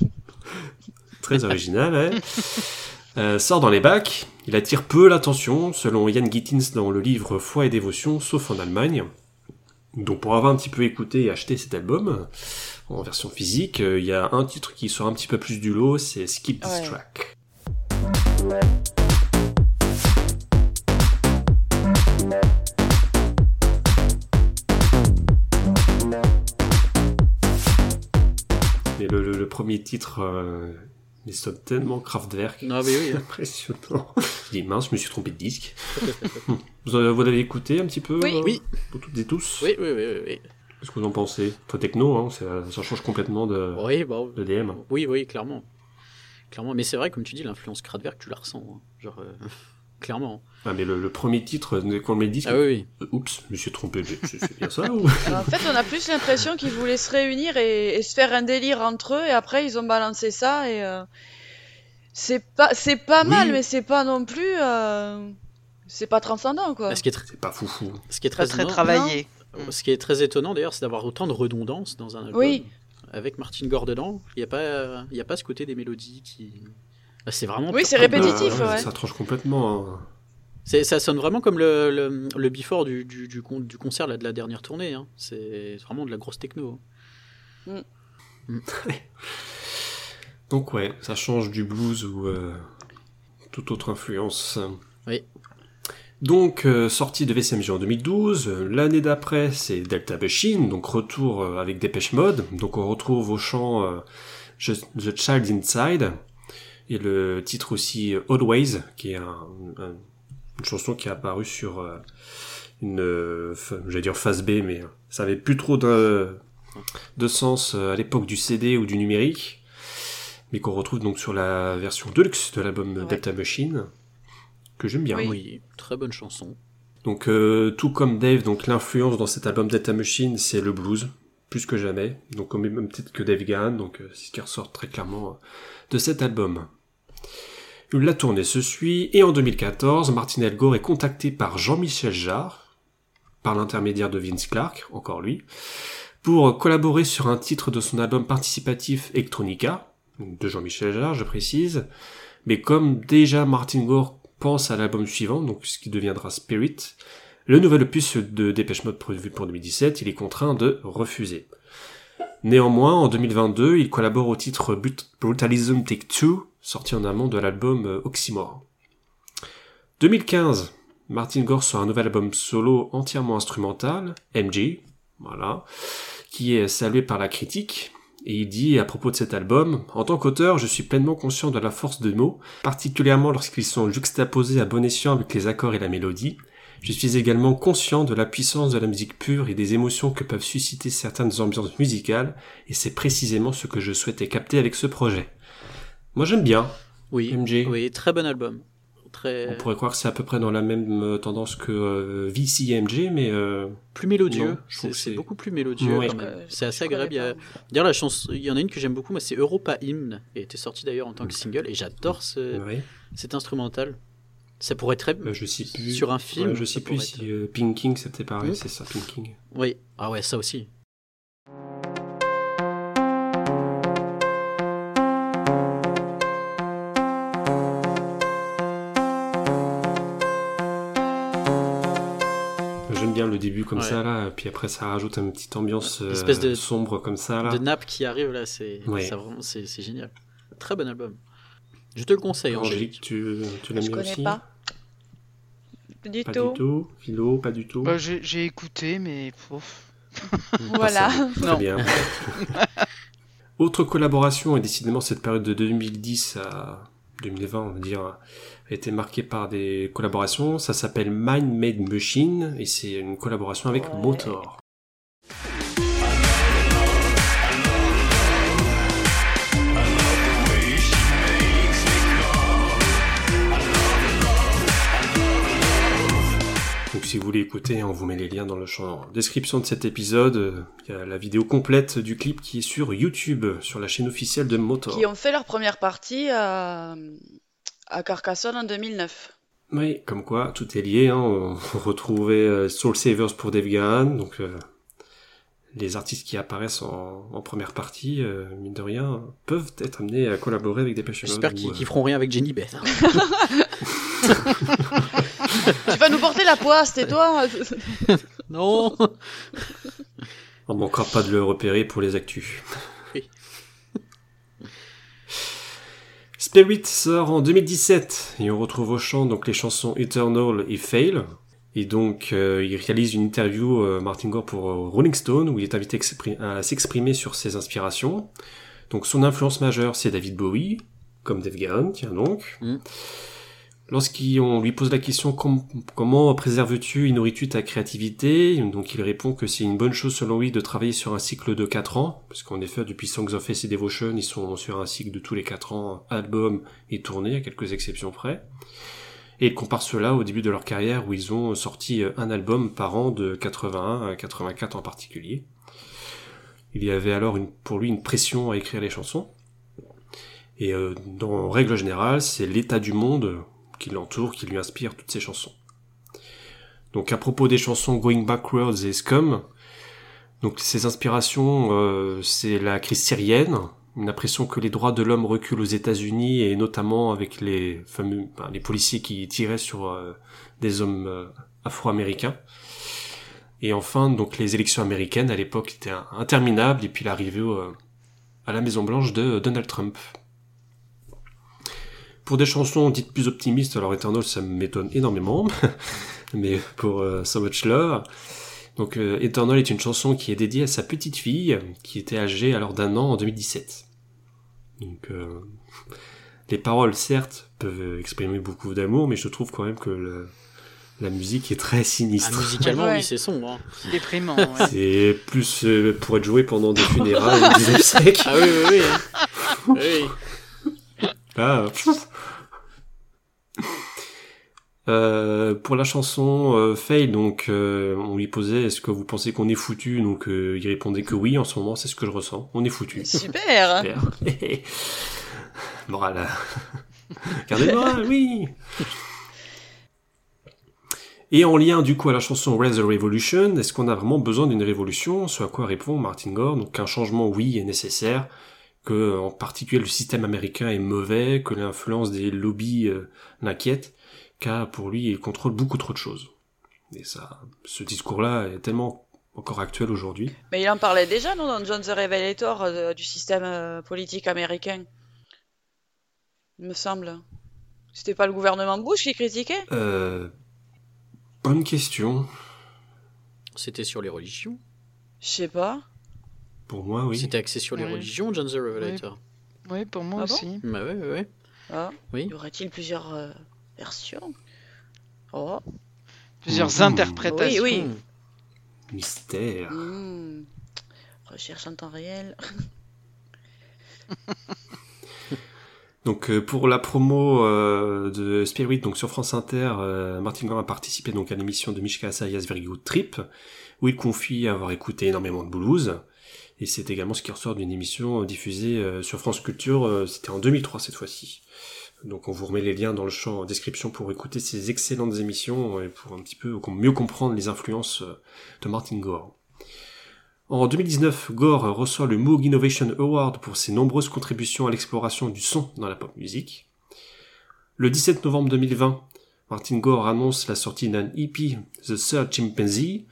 très original, hein. Euh, sort dans les bacs. Il attire peu l'attention, selon Ian Gittins dans le livre Foi et dévotion, sauf en Allemagne. Donc pour avoir un petit peu écouté et acheté cet album, en version physique, euh, il y a un titre qui sort un petit peu plus du lot, c'est Skip This Ouais. Track. Mais le, le- le premier titre, euh, il sonne tellement Kraftwerk. Mais oui. hein. Impressionnant. Je dis mince, je me suis trompé de disque. vous, avez- vous l'avez écouté un petit peu Oui. euh, Oui. Pour toutes et tous Oui, oui, oui, oui. oui. Qu'est-ce que vous en pensez? Toi, techno, hein, ça, ça change complètement de, Oui, de DM. oui, oui, clairement. Clairement, mais c'est vrai, comme tu dis, l'influence Kraftwerk, tu la ressens. hein. Genre, euh, clairement. Ah, mais le, le premier titre, quand on met le disque, Ah oui, oui. euh, oups, je me suis trompé, c'est bien ça ou Alors, en fait, on a plus l'impression qu'ils voulaient se réunir et, et se faire un délire entre eux, et après ils ont balancé ça et euh, c'est pas c'est pas Oui. mal, mais c'est pas non plus euh, c'est pas transcendant quoi. Ce qui est, tr- C'est pas foufou. ce qui est Pas très, très étonnant- travaillé. Ce qui est très étonnant d'ailleurs, c'est d'avoir autant de redondance dans un album. Oui. Avec Martin Gore dedans, il n'y a, pas- il y a pas ce côté des mélodies qui. Bah, C'est vraiment. Oui, c'est répétitif, Bah, ouais. Ça tranche complètement. hein. Ça sonne vraiment comme le, le, le before du, du, du, con- du concert là, de la dernière tournée. hein. C'est vraiment de la grosse techno. Donc ouais, ça change du blues ou euh, toute autre influence. Oui. Donc, euh, sortie de VCMG en 2012, euh, l'année d'après c'est Delta Machine, donc retour euh, avec Dépêche Mode, donc on retrouve au chant euh, The Child Inside, et le titre aussi euh, Always, qui est un- un- une chanson qui est apparue sur euh, une, euh, j'allais dire phase B, mais euh, ça avait plus trop de, de sens euh, à l'époque du CD ou du numérique, mais qu'on retrouve donc sur la version deluxe de l'album Ouais. Delta Machine, que j'aime bien. Oui. très bonne chanson. Donc euh, tout comme Dave, donc l'influence dans cet album Delta Machine, c'est le blues, plus que jamais. Donc au même titre que Dave Gahan, donc euh, c'est ce qui ressort très clairement euh, de cet album. La tournée se suit, et en 2014, Martin Elgore est contacté par Jean-Michel Jarre, par l'intermédiaire de Vince Clark, encore lui, pour collaborer sur un titre de son album participatif Electronica, de Jean-Michel Jarre, je précise. Mais comme déjà Martin Gore pense à l'album suivant, donc ce qui deviendra Spirit, le nouvel opus de Dépêche Mode prévu pour 2017, il est contraint de refuser. Néanmoins, en 2022, il collabore au titre Brut- Brutalism Take Two, sorti en amont de l'album euh, Oxymore. 2015, Martin Gore sort un nouvel album solo entièrement instrumental, MG, voilà, qui est salué par la critique, et il dit à propos de cet album, en tant qu'auteur, je suis pleinement conscient de la force de mots, particulièrement lorsqu'ils sont juxtaposés à bon escient avec les accords et la mélodie. Je suis également conscient de la puissance de la musique pure et des émotions que peuvent susciter certaines ambiances musicales, et c'est précisément ce que je souhaitais capter avec ce projet. Moi j'aime bien, Oui, MJ. oui, très bon album. Très on pourrait croire que c'est à peu près dans la même euh, tendance que euh, VCMG, mais euh, plus mélodieux. Non, je trouve C'est beaucoup plus mélodieux Ouais. quand même. C'est assez agréable. Il y a- pas. D'ailleurs, la chanson, il y en a une que j'aime beaucoup, moi, c'est Europa Hymn, qui a été sortie d'ailleurs en tant que single, et j'adore ce, ouais. cet instrumental. Ça pourrait très. Euh, je sais plus. Sur un film, Ouais, je sais plus si euh, Pink King c'était pareil, Hmm. c'est ça, Pink King. Oui. Ah ouais, ça aussi. J'aime bien le début comme Ouais. ça là, puis après ça rajoute une petite ambiance euh, Espèce de- sombre comme ça là. De Nap qui arrive là, c'est Ouais. c'est génial. Très bon album. Je te le conseille, Angélique, tu, tu l'aimes Je bien connais aussi pas. Du Pas tout. du tout. Philo, pas du tout. Bah, j'ai j'ai écouté, mais pouf. Voilà. Très Non. bien. Autre collaboration, et décidément cette période de 2010 à 2020, on va dire, a été marquée par des collaborations. Ça s'appelle Mind Made Machine, et c'est une collaboration avec Ouais. Motor. Donc si vous voulez écouter, on vous met les liens dans le champ description de cet épisode. Euh, Il y a la vidéo complète du clip qui est sur YouTube, sur la chaîne officielle de Motor. Qui ont fait leur première partie à, à Carcassonne en 2009. Oui, comme quoi, tout est lié. Hein. On retrouvait euh, Soul Savers pour Dave Gahan, donc euh, les artistes qui apparaissent en, en première partie, euh, mine de rien, peuvent être amenés à collaborer avec des Mode. J'espère qu'ils euh, qu'ils feront rien avec Jenny Beth. tu vas nous porter la poisse, tais-toi non On manquera pas de le repérer pour les actus. Oui. Spirit sort en 2017 et on retrouve au chant donc les chansons Eternal et Fail. Et donc euh, il réalise une interview euh, Martin Gore pour euh, Rolling Stone où il est invité à s'exprimer sur ses inspirations. Donc son influence majeure c'est David Bowie, comme Dave Gahan, tiens donc. Mm. Lorsqu'on lui pose la question com- comment préserves-tu et nourris-tu ta créativité, donc il répond que c'est une bonne chose selon lui de travailler sur un cycle de 4 ans, parce qu'en effet depuis Songs of Faith et Devotion ils sont sur un cycle de tous les 4 ans, album et tournée, à quelques exceptions près. Et il compare cela au début de leur carrière où ils ont sorti euh, un album par an de 81 à 84 en particulier. Il y avait alors pour lui une pression à écrire les chansons. Et euh, dans règle générale, c'est l'état du monde qui l'entoure qui lui inspire toutes ces chansons. Donc à propos des chansons Going Backwards et Scum, donc ces inspirations, euh, c'est la crise syrienne, une impression que les droits de l'homme reculent aux États-Unis et notamment avec les fameux, les policiers qui tiraient sur euh, des hommes euh, afro-américains. Et enfin, donc les élections américaines à l'époque étaient interminables et puis l'arrivée à la Maison Blanche de Donald Trump. Pour des chansons dites plus optimistes, alors Eternal ça m'étonne énormément, mais pour euh, So Much Love, donc euh, Eternal est une chanson qui est dédiée à sa petite fille, qui était âgée alors d'un an en 2017. Donc euh, les paroles certes peuvent exprimer beaucoup d'amour, mais je trouve quand même que le- la musique est très Ah, sinistre. Musicalement, Ouais. oui, c'est sombre. hein. Déprimant. ouais. C'est plus euh, pour être joué pendant des funérailles au 19 siècle. Ah oui, oui, oui. hein. oui. Ah. Euh, pour la chanson euh, Fail, donc euh, on lui posait est-ce que vous pensez qu'on est foutu? Donc euh, il répondait que oui. En ce moment, c'est ce que je ressens. On est foutu. Super Super. moral. Gardez le moral, oui. Et en lien du coup à la chanson Raise the Revolution, est-ce qu'on a vraiment besoin d'une révolution? Ce à quoi répond Martin Gore, donc un changement oui est nécessaire, que en particulier le système américain est mauvais, que l'influence des lobbies euh, l'inquiète, car pour lui il contrôle beaucoup trop de choses. Et ça, ce discours-là est tellement encore actuel aujourd'hui. Mais il en parlait déjà, non, dans John the Revelator, euh, du système euh, politique américain. Il me semble. C'était pas le gouvernement Bush qui critiquait? Euh, bonne question. C'était sur les religions. Je sais pas. Pour moi, oui. C'était axé sur les Oui. religions, John the Revelator. Oui, pour moi Ah bon aussi. Bah ouais, ouais, ouais. Ah, Oui. y aurait-il plusieurs versions Oh, Plusieurs Mhm. interprétations. Oui, oui. Mystère. hmm. Recherche en temps réel. Donc euh, pour la promo euh, de Spirit, donc sur France Inter, euh, Martin Gore a participé donc à l'émission de Mishka Asayas Very Good Trip, où il confie avoir écouté énormément de blues. Et c'est également ce qui ressort d'une émission diffusée euh, sur France Culture, euh, c'était en 2003 cette fois-ci. Donc on vous remet les liens dans le champ en description pour écouter ces excellentes émissions et pour un petit peu mieux comprendre les influences euh, de Martin Gore. En 2019, Gore reçoit le Moog Innovation Award pour ses nombreuses contributions à l'exploration du son dans la pop music. Le 17 novembre 2020, Martin Gore annonce la sortie d'un EP, The Third Chimpanzee,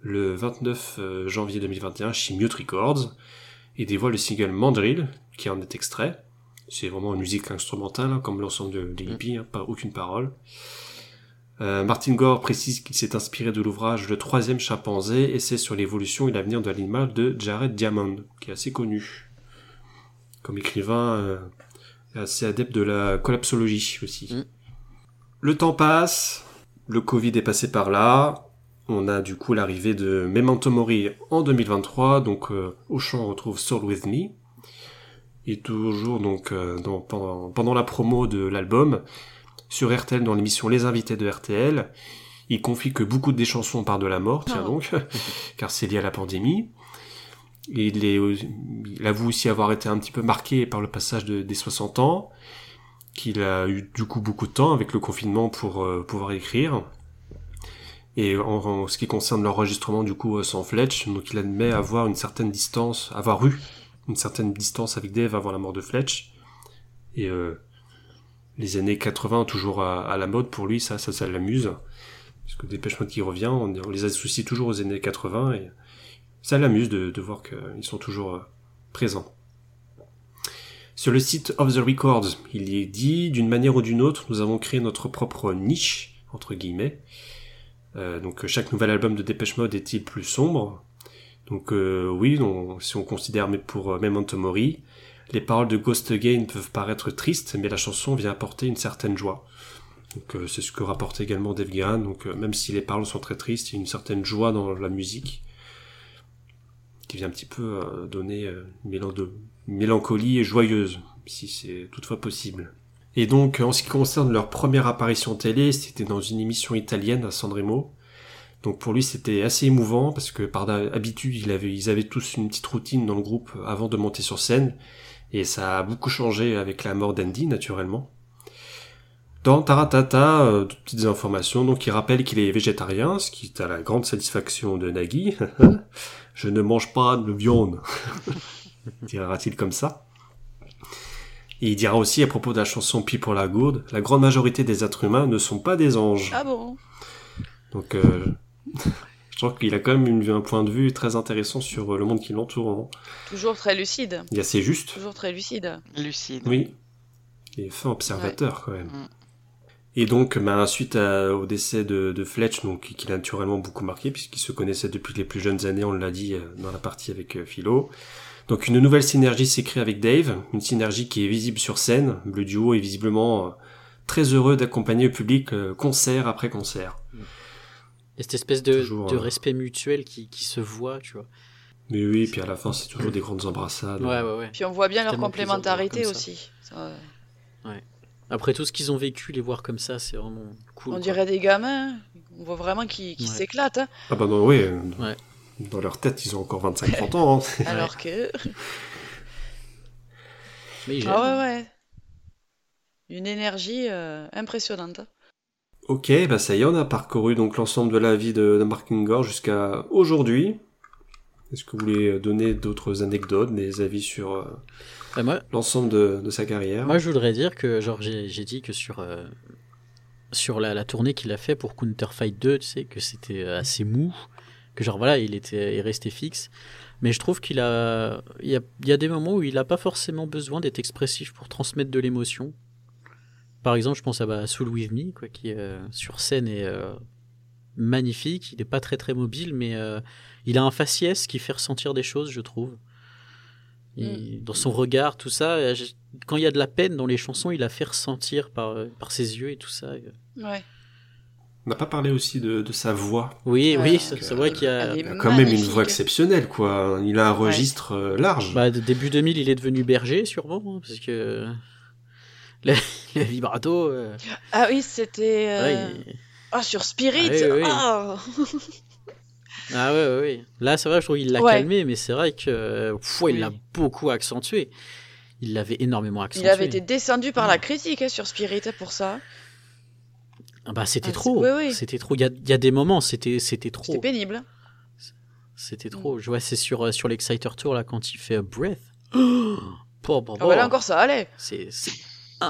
le 29 euh, janvier 2021 chez Mute Records, et dévoile le single Mandrill, qui en est extrait. C'est vraiment une musique instrumentale, hein, comme l'ensemble de, de l'EP, hein, pas aucune parole. Euh, Martin Gore précise qu'il s'est inspiré de l'ouvrage Le troisième chimpanzé, essai sur l'évolution et l'avenir de l'animal de Jared Diamond, qui est assez connu. Comme écrivain, euh, assez adepte de la collapsologie aussi. Mm. Le temps passe, le Covid est passé par là, on a du coup l'arrivée de Memento Mori en 2023, donc euh, au chant on retrouve Soul With Me. Et toujours donc euh, dans- pendant, pendant la promo de l'album, sur RTL dans l'émission Les Invités de RTL, il confie que beaucoup des chansons parlent de la mort, tiens Oh. donc, car c'est lié à la pandémie. Et il, est, il avoue aussi avoir été un petit peu marqué par le passage de- des 60 ans, qu'il a eu du coup beaucoup de temps avec le confinement pour euh, pouvoir écrire. Et en, en ce qui concerne l'enregistrement du coup euh, sans Fletch, donc il admet avoir une certaine distance, avoir eu une certaine distance avec Dave avant la mort de Fletch. Et euh, les années 80 toujours à, la mode pour lui, ça, ça, ça l'amuse. Parce que Dépêche Mode qui revient, on, les associe toujours aux années 80 et ça l'amuse de, de voir qu'ils sont toujours euh, présents. Sur le site Of the Records, il y est dit, d'une manière ou d'une autre, nous avons créé notre propre niche, entre guillemets. Euh, donc chaque nouvel album de Dépêche Mode est-il plus sombre? Donc euh, oui, si on considère mais pour euh, Memento Mori, les paroles de Ghost Again peuvent paraître tristes, mais la chanson vient apporter une certaine joie. Donc euh, c'est ce que rapporte également Dave Gahan. Donc même si les paroles sont très tristes, il y a une certaine joie dans la musique qui vient un petit peu donner une mélancolie joyeuse, si c'est toutefois possible. Et donc, en ce qui concerne leur première apparition télé, c'était dans une émission italienne à Sanremo. Donc pour lui, c'était assez émouvant parce que par habitude, il avait, ils avaient tous une petite routine dans le groupe avant de monter sur scène. Et ça a beaucoup changé avec la mort d'Andy, naturellement. Dans Taratata, euh, de petites informations, donc il rappelle qu'il est végétarien, ce qui est à la grande satisfaction de Nagui. Je ne mange pas de viande, dira-t-il comme ça. Et il dira aussi à propos de la chanson Pis pour la gourde, la grande majorité des êtres humains ne sont pas des anges. Ah bon? Donc euh, je trouve qu'il a quand même une- un point de vue très intéressant sur euh, le monde qui l'entoure. hein. Toujours très lucide. Il est assez juste, Toujours très lucide. Lucide. oui. Il est fin observateur quand même. Mm. Et donc, bah, suite à- au décès de, de Fletch, donc qui l'a naturellement beaucoup marqué, puisqu'ils se connaissaient depuis les plus jeunes années, on l'a dit euh, dans la partie avec euh, Philo. Donc une nouvelle synergie s'est créée avec Dave, une synergie qui est visible sur scène. Le duo est visiblement euh, très heureux d'accompagner le public euh, concert après concert. Et cette espèce de, Toujours, de euh, respect mutuel qui, qui se voit, tu vois. Mais oui, puis à la fin, c'est toujours des grandes embrassades. Ouais, ouais, ouais. Puis on voit bien leur complémentarité aussi. Ça, ouais. Après tout ce qu'ils ont vécu, les voir comme ça, c'est vraiment cool. on quoi. dirait des gamins. On voit vraiment qu'ils s'éclatent. hein. Ah bah non, oui. euh, Ouais. Dans leur tête, ils ont encore 25-30 ans. hein. Alors que. Mais ils Ah ouais, ouais. Une énergie euh, impressionnante. Ok, bah ça y est, on a parcouru donc l'ensemble de la vie de, de Mark Ingor jusqu'à aujourd'hui. Est-ce que vous voulez donner d'autres anecdotes, des avis sur euh, Bah, moi, l'ensemble de, de sa carrière? moi, je voudrais dire que, genre, j'ai dit que sur, euh, sur la, la tournée qu'il a fait pour Counterfight 2, tu sais, que c'était euh, assez mou, que genre, voilà, il était il fixe. Mais je trouve qu'il a, il y a, il y a des moments où il n'a pas forcément besoin d'être expressif pour transmettre de l'émotion. Par exemple, je pense à bah, Soul With Me, quoi, qui euh, sur scène est euh, magnifique. Il n'est pas très très mobile, mais euh, il a un faciès qui fait ressentir des choses, je trouve. Il- Dans son regard, tout ça. euh, Quand il y a de la peine dans les chansons, il a fait ressentir par, par ses yeux et tout ça. Ouais. On n'a pas parlé aussi de, de sa voix. Oui, Ouais, oui, vrai qu'il y a. Il quand même une voix exceptionnelle, quoi. Il a un registre large. Bah, début 2000, il est devenu berger, sûrement, hein, parce que. Les, les vibrato. euh, Ah oui, c'était. euh, il- Ah, sur Spirit Ah oui, oui. Ah Ah ouais, ouais, ouais. Là, c'est vrai, je trouve qu'il l'a Ouais. calmé, mais c'est vrai que. euh, pff, il l'a Oui. beaucoup accentué. il l'avait énormément accentué. Il avait été descendu par la critique hein, sur Spirit pour ça. Ah bah, c'était Ah, trop. oui, oui. C'était trop. Il y a, y a des moments, c'était c'était trop. C'était pénible. C'était Mm. trop. Je vois, c'est sur, euh, sur l'Exciter Tour, là, quand il fait Breath. Oh, bon, bon, Ah bah là bon. encore ça allait. C'est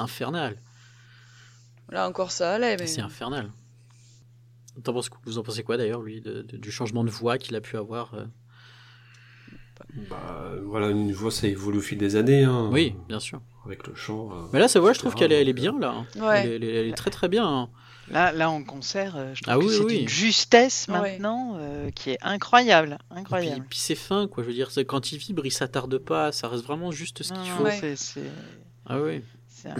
infernal. Là encore ça allait. Mais... C'est infernal. T'en penses- vous en pensez quoi d'ailleurs, lui, de- de- du changement de voix qu'il a pu avoir euh Bah, voilà, une voix, ça évolue au fil des années. Hein, Oui, bien sûr. Avec le chant. euh, Mais là, sa voix, je trouve qu'elle est, elle est donc, bien, là. hein. Ouais. Elle, est, elle est- elle est très très bien. hein. Là, là en concert, euh, je trouve Ah que oui, c'est oui. d'une justesse Ouais. maintenant euh, qui est incroyable. Et puis, Incroyable. puis c'est fin, quoi. Je veux dire, quand il vibre, il s'attarde pas. Ça reste vraiment juste ce qu'il faut. Ouais. c'est- c'est- Ah oui.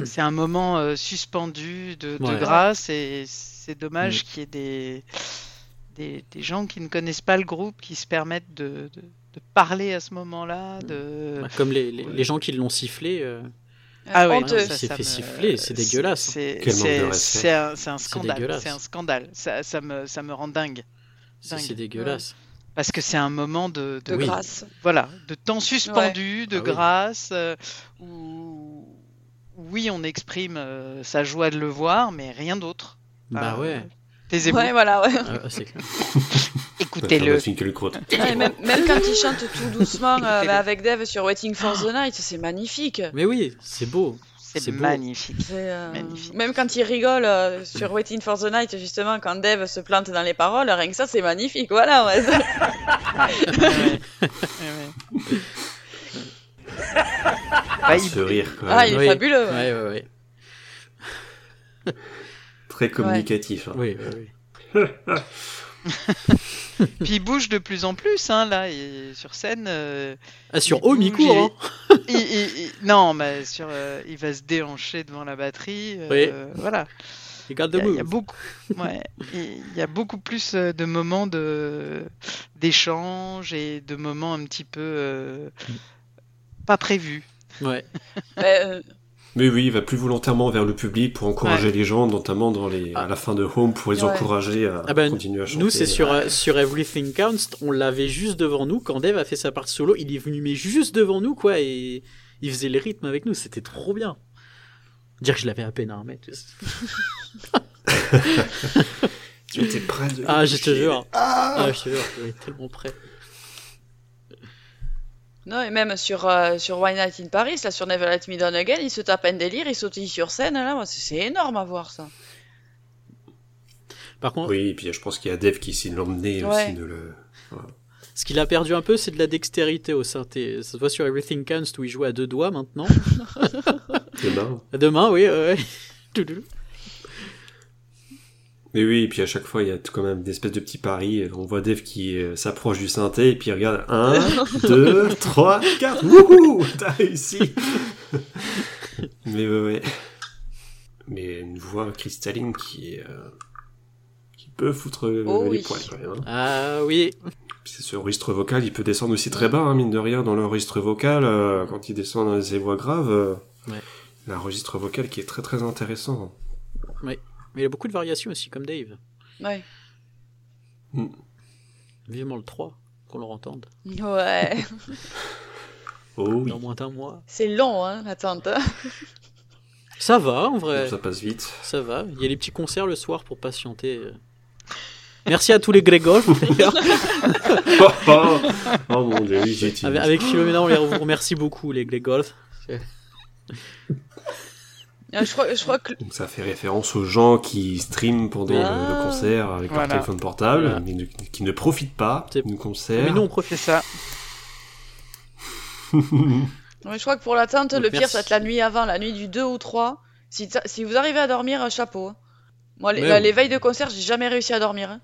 C'est un, c'est moment euh, suspendu de, de Ouais. grâce et c'est dommage Mm. qu'il y ait des, des, des gens qui ne connaissent pas le groupe qui se permettent de, de, de parler à ce moment-là. De... Bah, Comme les, les, les gens qui l'ont sifflé. euh, Ah ouais, ça fait me- siffler, c'est dégueulasse. C'est de c'est- c'est un, c'est un scandale. C'est un scandale. Ça, ça, me, ça me rend dingue. C'est Dingue. c'est dégueulasse. Parce que c'est un moment de, de, De Oui. grâce. voilà, de temps suspendu, de Ah oui. grâce, euh, où oui, on exprime euh, sa joie de le voir, mais rien d'autre. Bah Ah, ouais. Taisez-vous, Ouais, voilà, ouais. Ah, c'est clair. écoutez-le. Même, même quand il chante tout doucement euh, avec Dave sur Waiting for the Night, c'est magnifique. Mais oui, c'est beau. C'est magnifique. Euh, Magnifique. Même quand il rigole euh, sur Waiting for the Night, justement, quand Dave se plante dans les paroles, rien que ça, c'est magnifique. Voilà, ouais. Ouais, ouais. Bah, il- Ce rire, quoi. Ah, il est Oui. fabuleux. Ouais, ouais, ouais. Très communicatif. hein. Oui, oui, oui. Puis il bouge de plus en plus, hein, là, et sur scène. euh, Ah, sur court, il- hein. Non, mais sur, euh, il va se déhancher devant la batterie. euh, Voilà. Il y, y a beaucoup, ouais, il y a beaucoup plus de moments de d'échange et de moments un petit peu euh, pas prévus. Ouais. Mais, euh, Mais oui, il va plus volontairement vers le public pour encourager les gens, notamment dans les, à la fin de Home, pour les Ouais. encourager à Ah ben, continuer à chanter. Nous, c'est sur, euh, sur Everything Counts, on l'avait juste devant nous. Quand Dave a fait sa partie solo, il est venu mais juste devant nous, quoi, et il faisait les rythmes avec nous. C'était trop bien. Dire que je l'avais à peine à un mètre. Tu étais près de. Ah, je te jure. Ah, je te jure, il était tellement prêt. Non, et même sur, euh, sur Why Night in Paris, là, sur Never Let Me Down Again, il se tape un délire, il sautille sur scène, là, moi, c'est énorme à voir ça. Par contre, Oui, et puis je pense qu'il y a Dev qui s'est l'emmené Ouais. aussi de le. ce qu'il a perdu un peu, c'est de la dextérité au synthé. Ça se voit sur Everything Counts où il joue à deux doigts maintenant. Demain. Mains, oui. ouais. Mais oui, et puis à chaque fois, il y a quand même des espèces de petits paris. On voit Dev qui euh, s'approche du synthé, et puis il regarde 1, 2, 3, 4, wouhou T'as réussi Mais ouais, ouais. Mais une voix cristalline qui euh, qui peut foutre euh, Oh les oui. poils quand même. hein. Ah oui. Puis ce registre vocal, il peut descendre aussi très bas, hein, mine de rien, dans le registre vocal, euh, quand il descend dans les voix graves. euh, Ouais. Il y a un registre vocal qui est très très intéressant. Mais il y a beaucoup de variations aussi, comme Dave. Ouais. Vivement le 3, qu'on le entende. Ouais. Oh oui, Dans moins d'un mois. C'est long, hein, l'attente. hein. Ça va, en vrai. ça passe vite. Ça va. Il y a les petits concerts le soir pour patienter. Merci à tous les Grégor, d'ailleurs. oh, oh, oh mon dieu, oui, j'ai été. Avec, avec Philomena, on les vous remercie beaucoup, les Grégor. Euh, Je crois, je crois que Donc ça fait référence aux gens qui streament pendant le- le, Ah. concert avec leur téléphone portable, Voilà. mais ne- qui ne profitent pas du concert. Mais nous, on profite. ça. Ouais, je crois que pour l'attente, Donc, le pire, ça va être la nuit avant, la nuit du 2 ou 3. Si, si vous arrivez à dormir, un chapeau. hein. Moi, les, veilles de concert, j'ai jamais réussi à dormir. hein.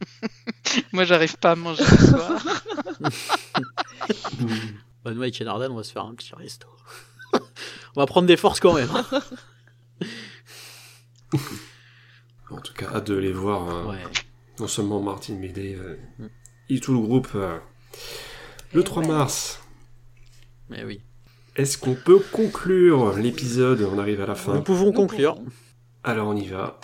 Moi, j'arrive pas à manger le soir. Avec Kenardan, on va se faire un petit resto. On va prendre des forces quand même. En tout cas, hâte de les voir. Ouais. Non seulement Martin, mais Dave euh, Mm. et tout le groupe. euh, le Et 3 ouais. mars. Mais oui. Est-ce qu'on peut conclure l'épisode? On arrive à la fin. Nous pouvons conclure. Alors on y va.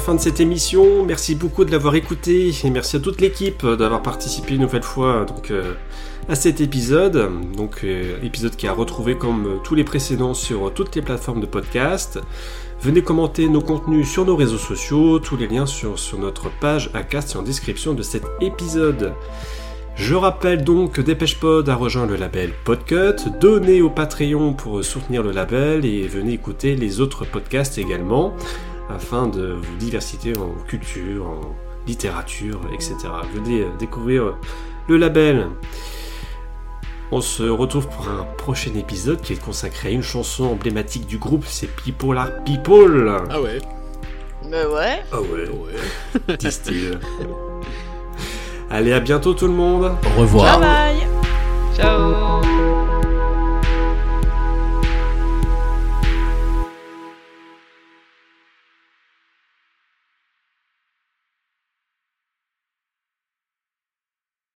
Fin de cette émission. Merci beaucoup de l'avoir écouté et merci à toute l'équipe d'avoir participé une nouvelle fois euh, à cet épisode. Donc, euh, épisode qui a retrouvé comme euh, tous les précédents sur toutes les plateformes de podcast. Venez commenter nos contenus sur nos réseaux sociaux. Tous les liens sur, sur notre page Acast et en description de cet épisode. Je rappelle donc que DépêchePod a rejoint le label Podcut. Donnez au Patreon pour soutenir le label et venez écouter les autres podcasts également afin de vous diversifier en culture, en littérature, etc. Venez euh, découvrir euh, le label. On se retrouve pour un prochain épisode qui est consacré à une chanson emblématique du groupe, c'est People Are People. Ah ouais. Mais ouais. Ah ouais, ouais. disent-ils. Allez, à bientôt tout le monde. Au revoir. Bye bye. Ciao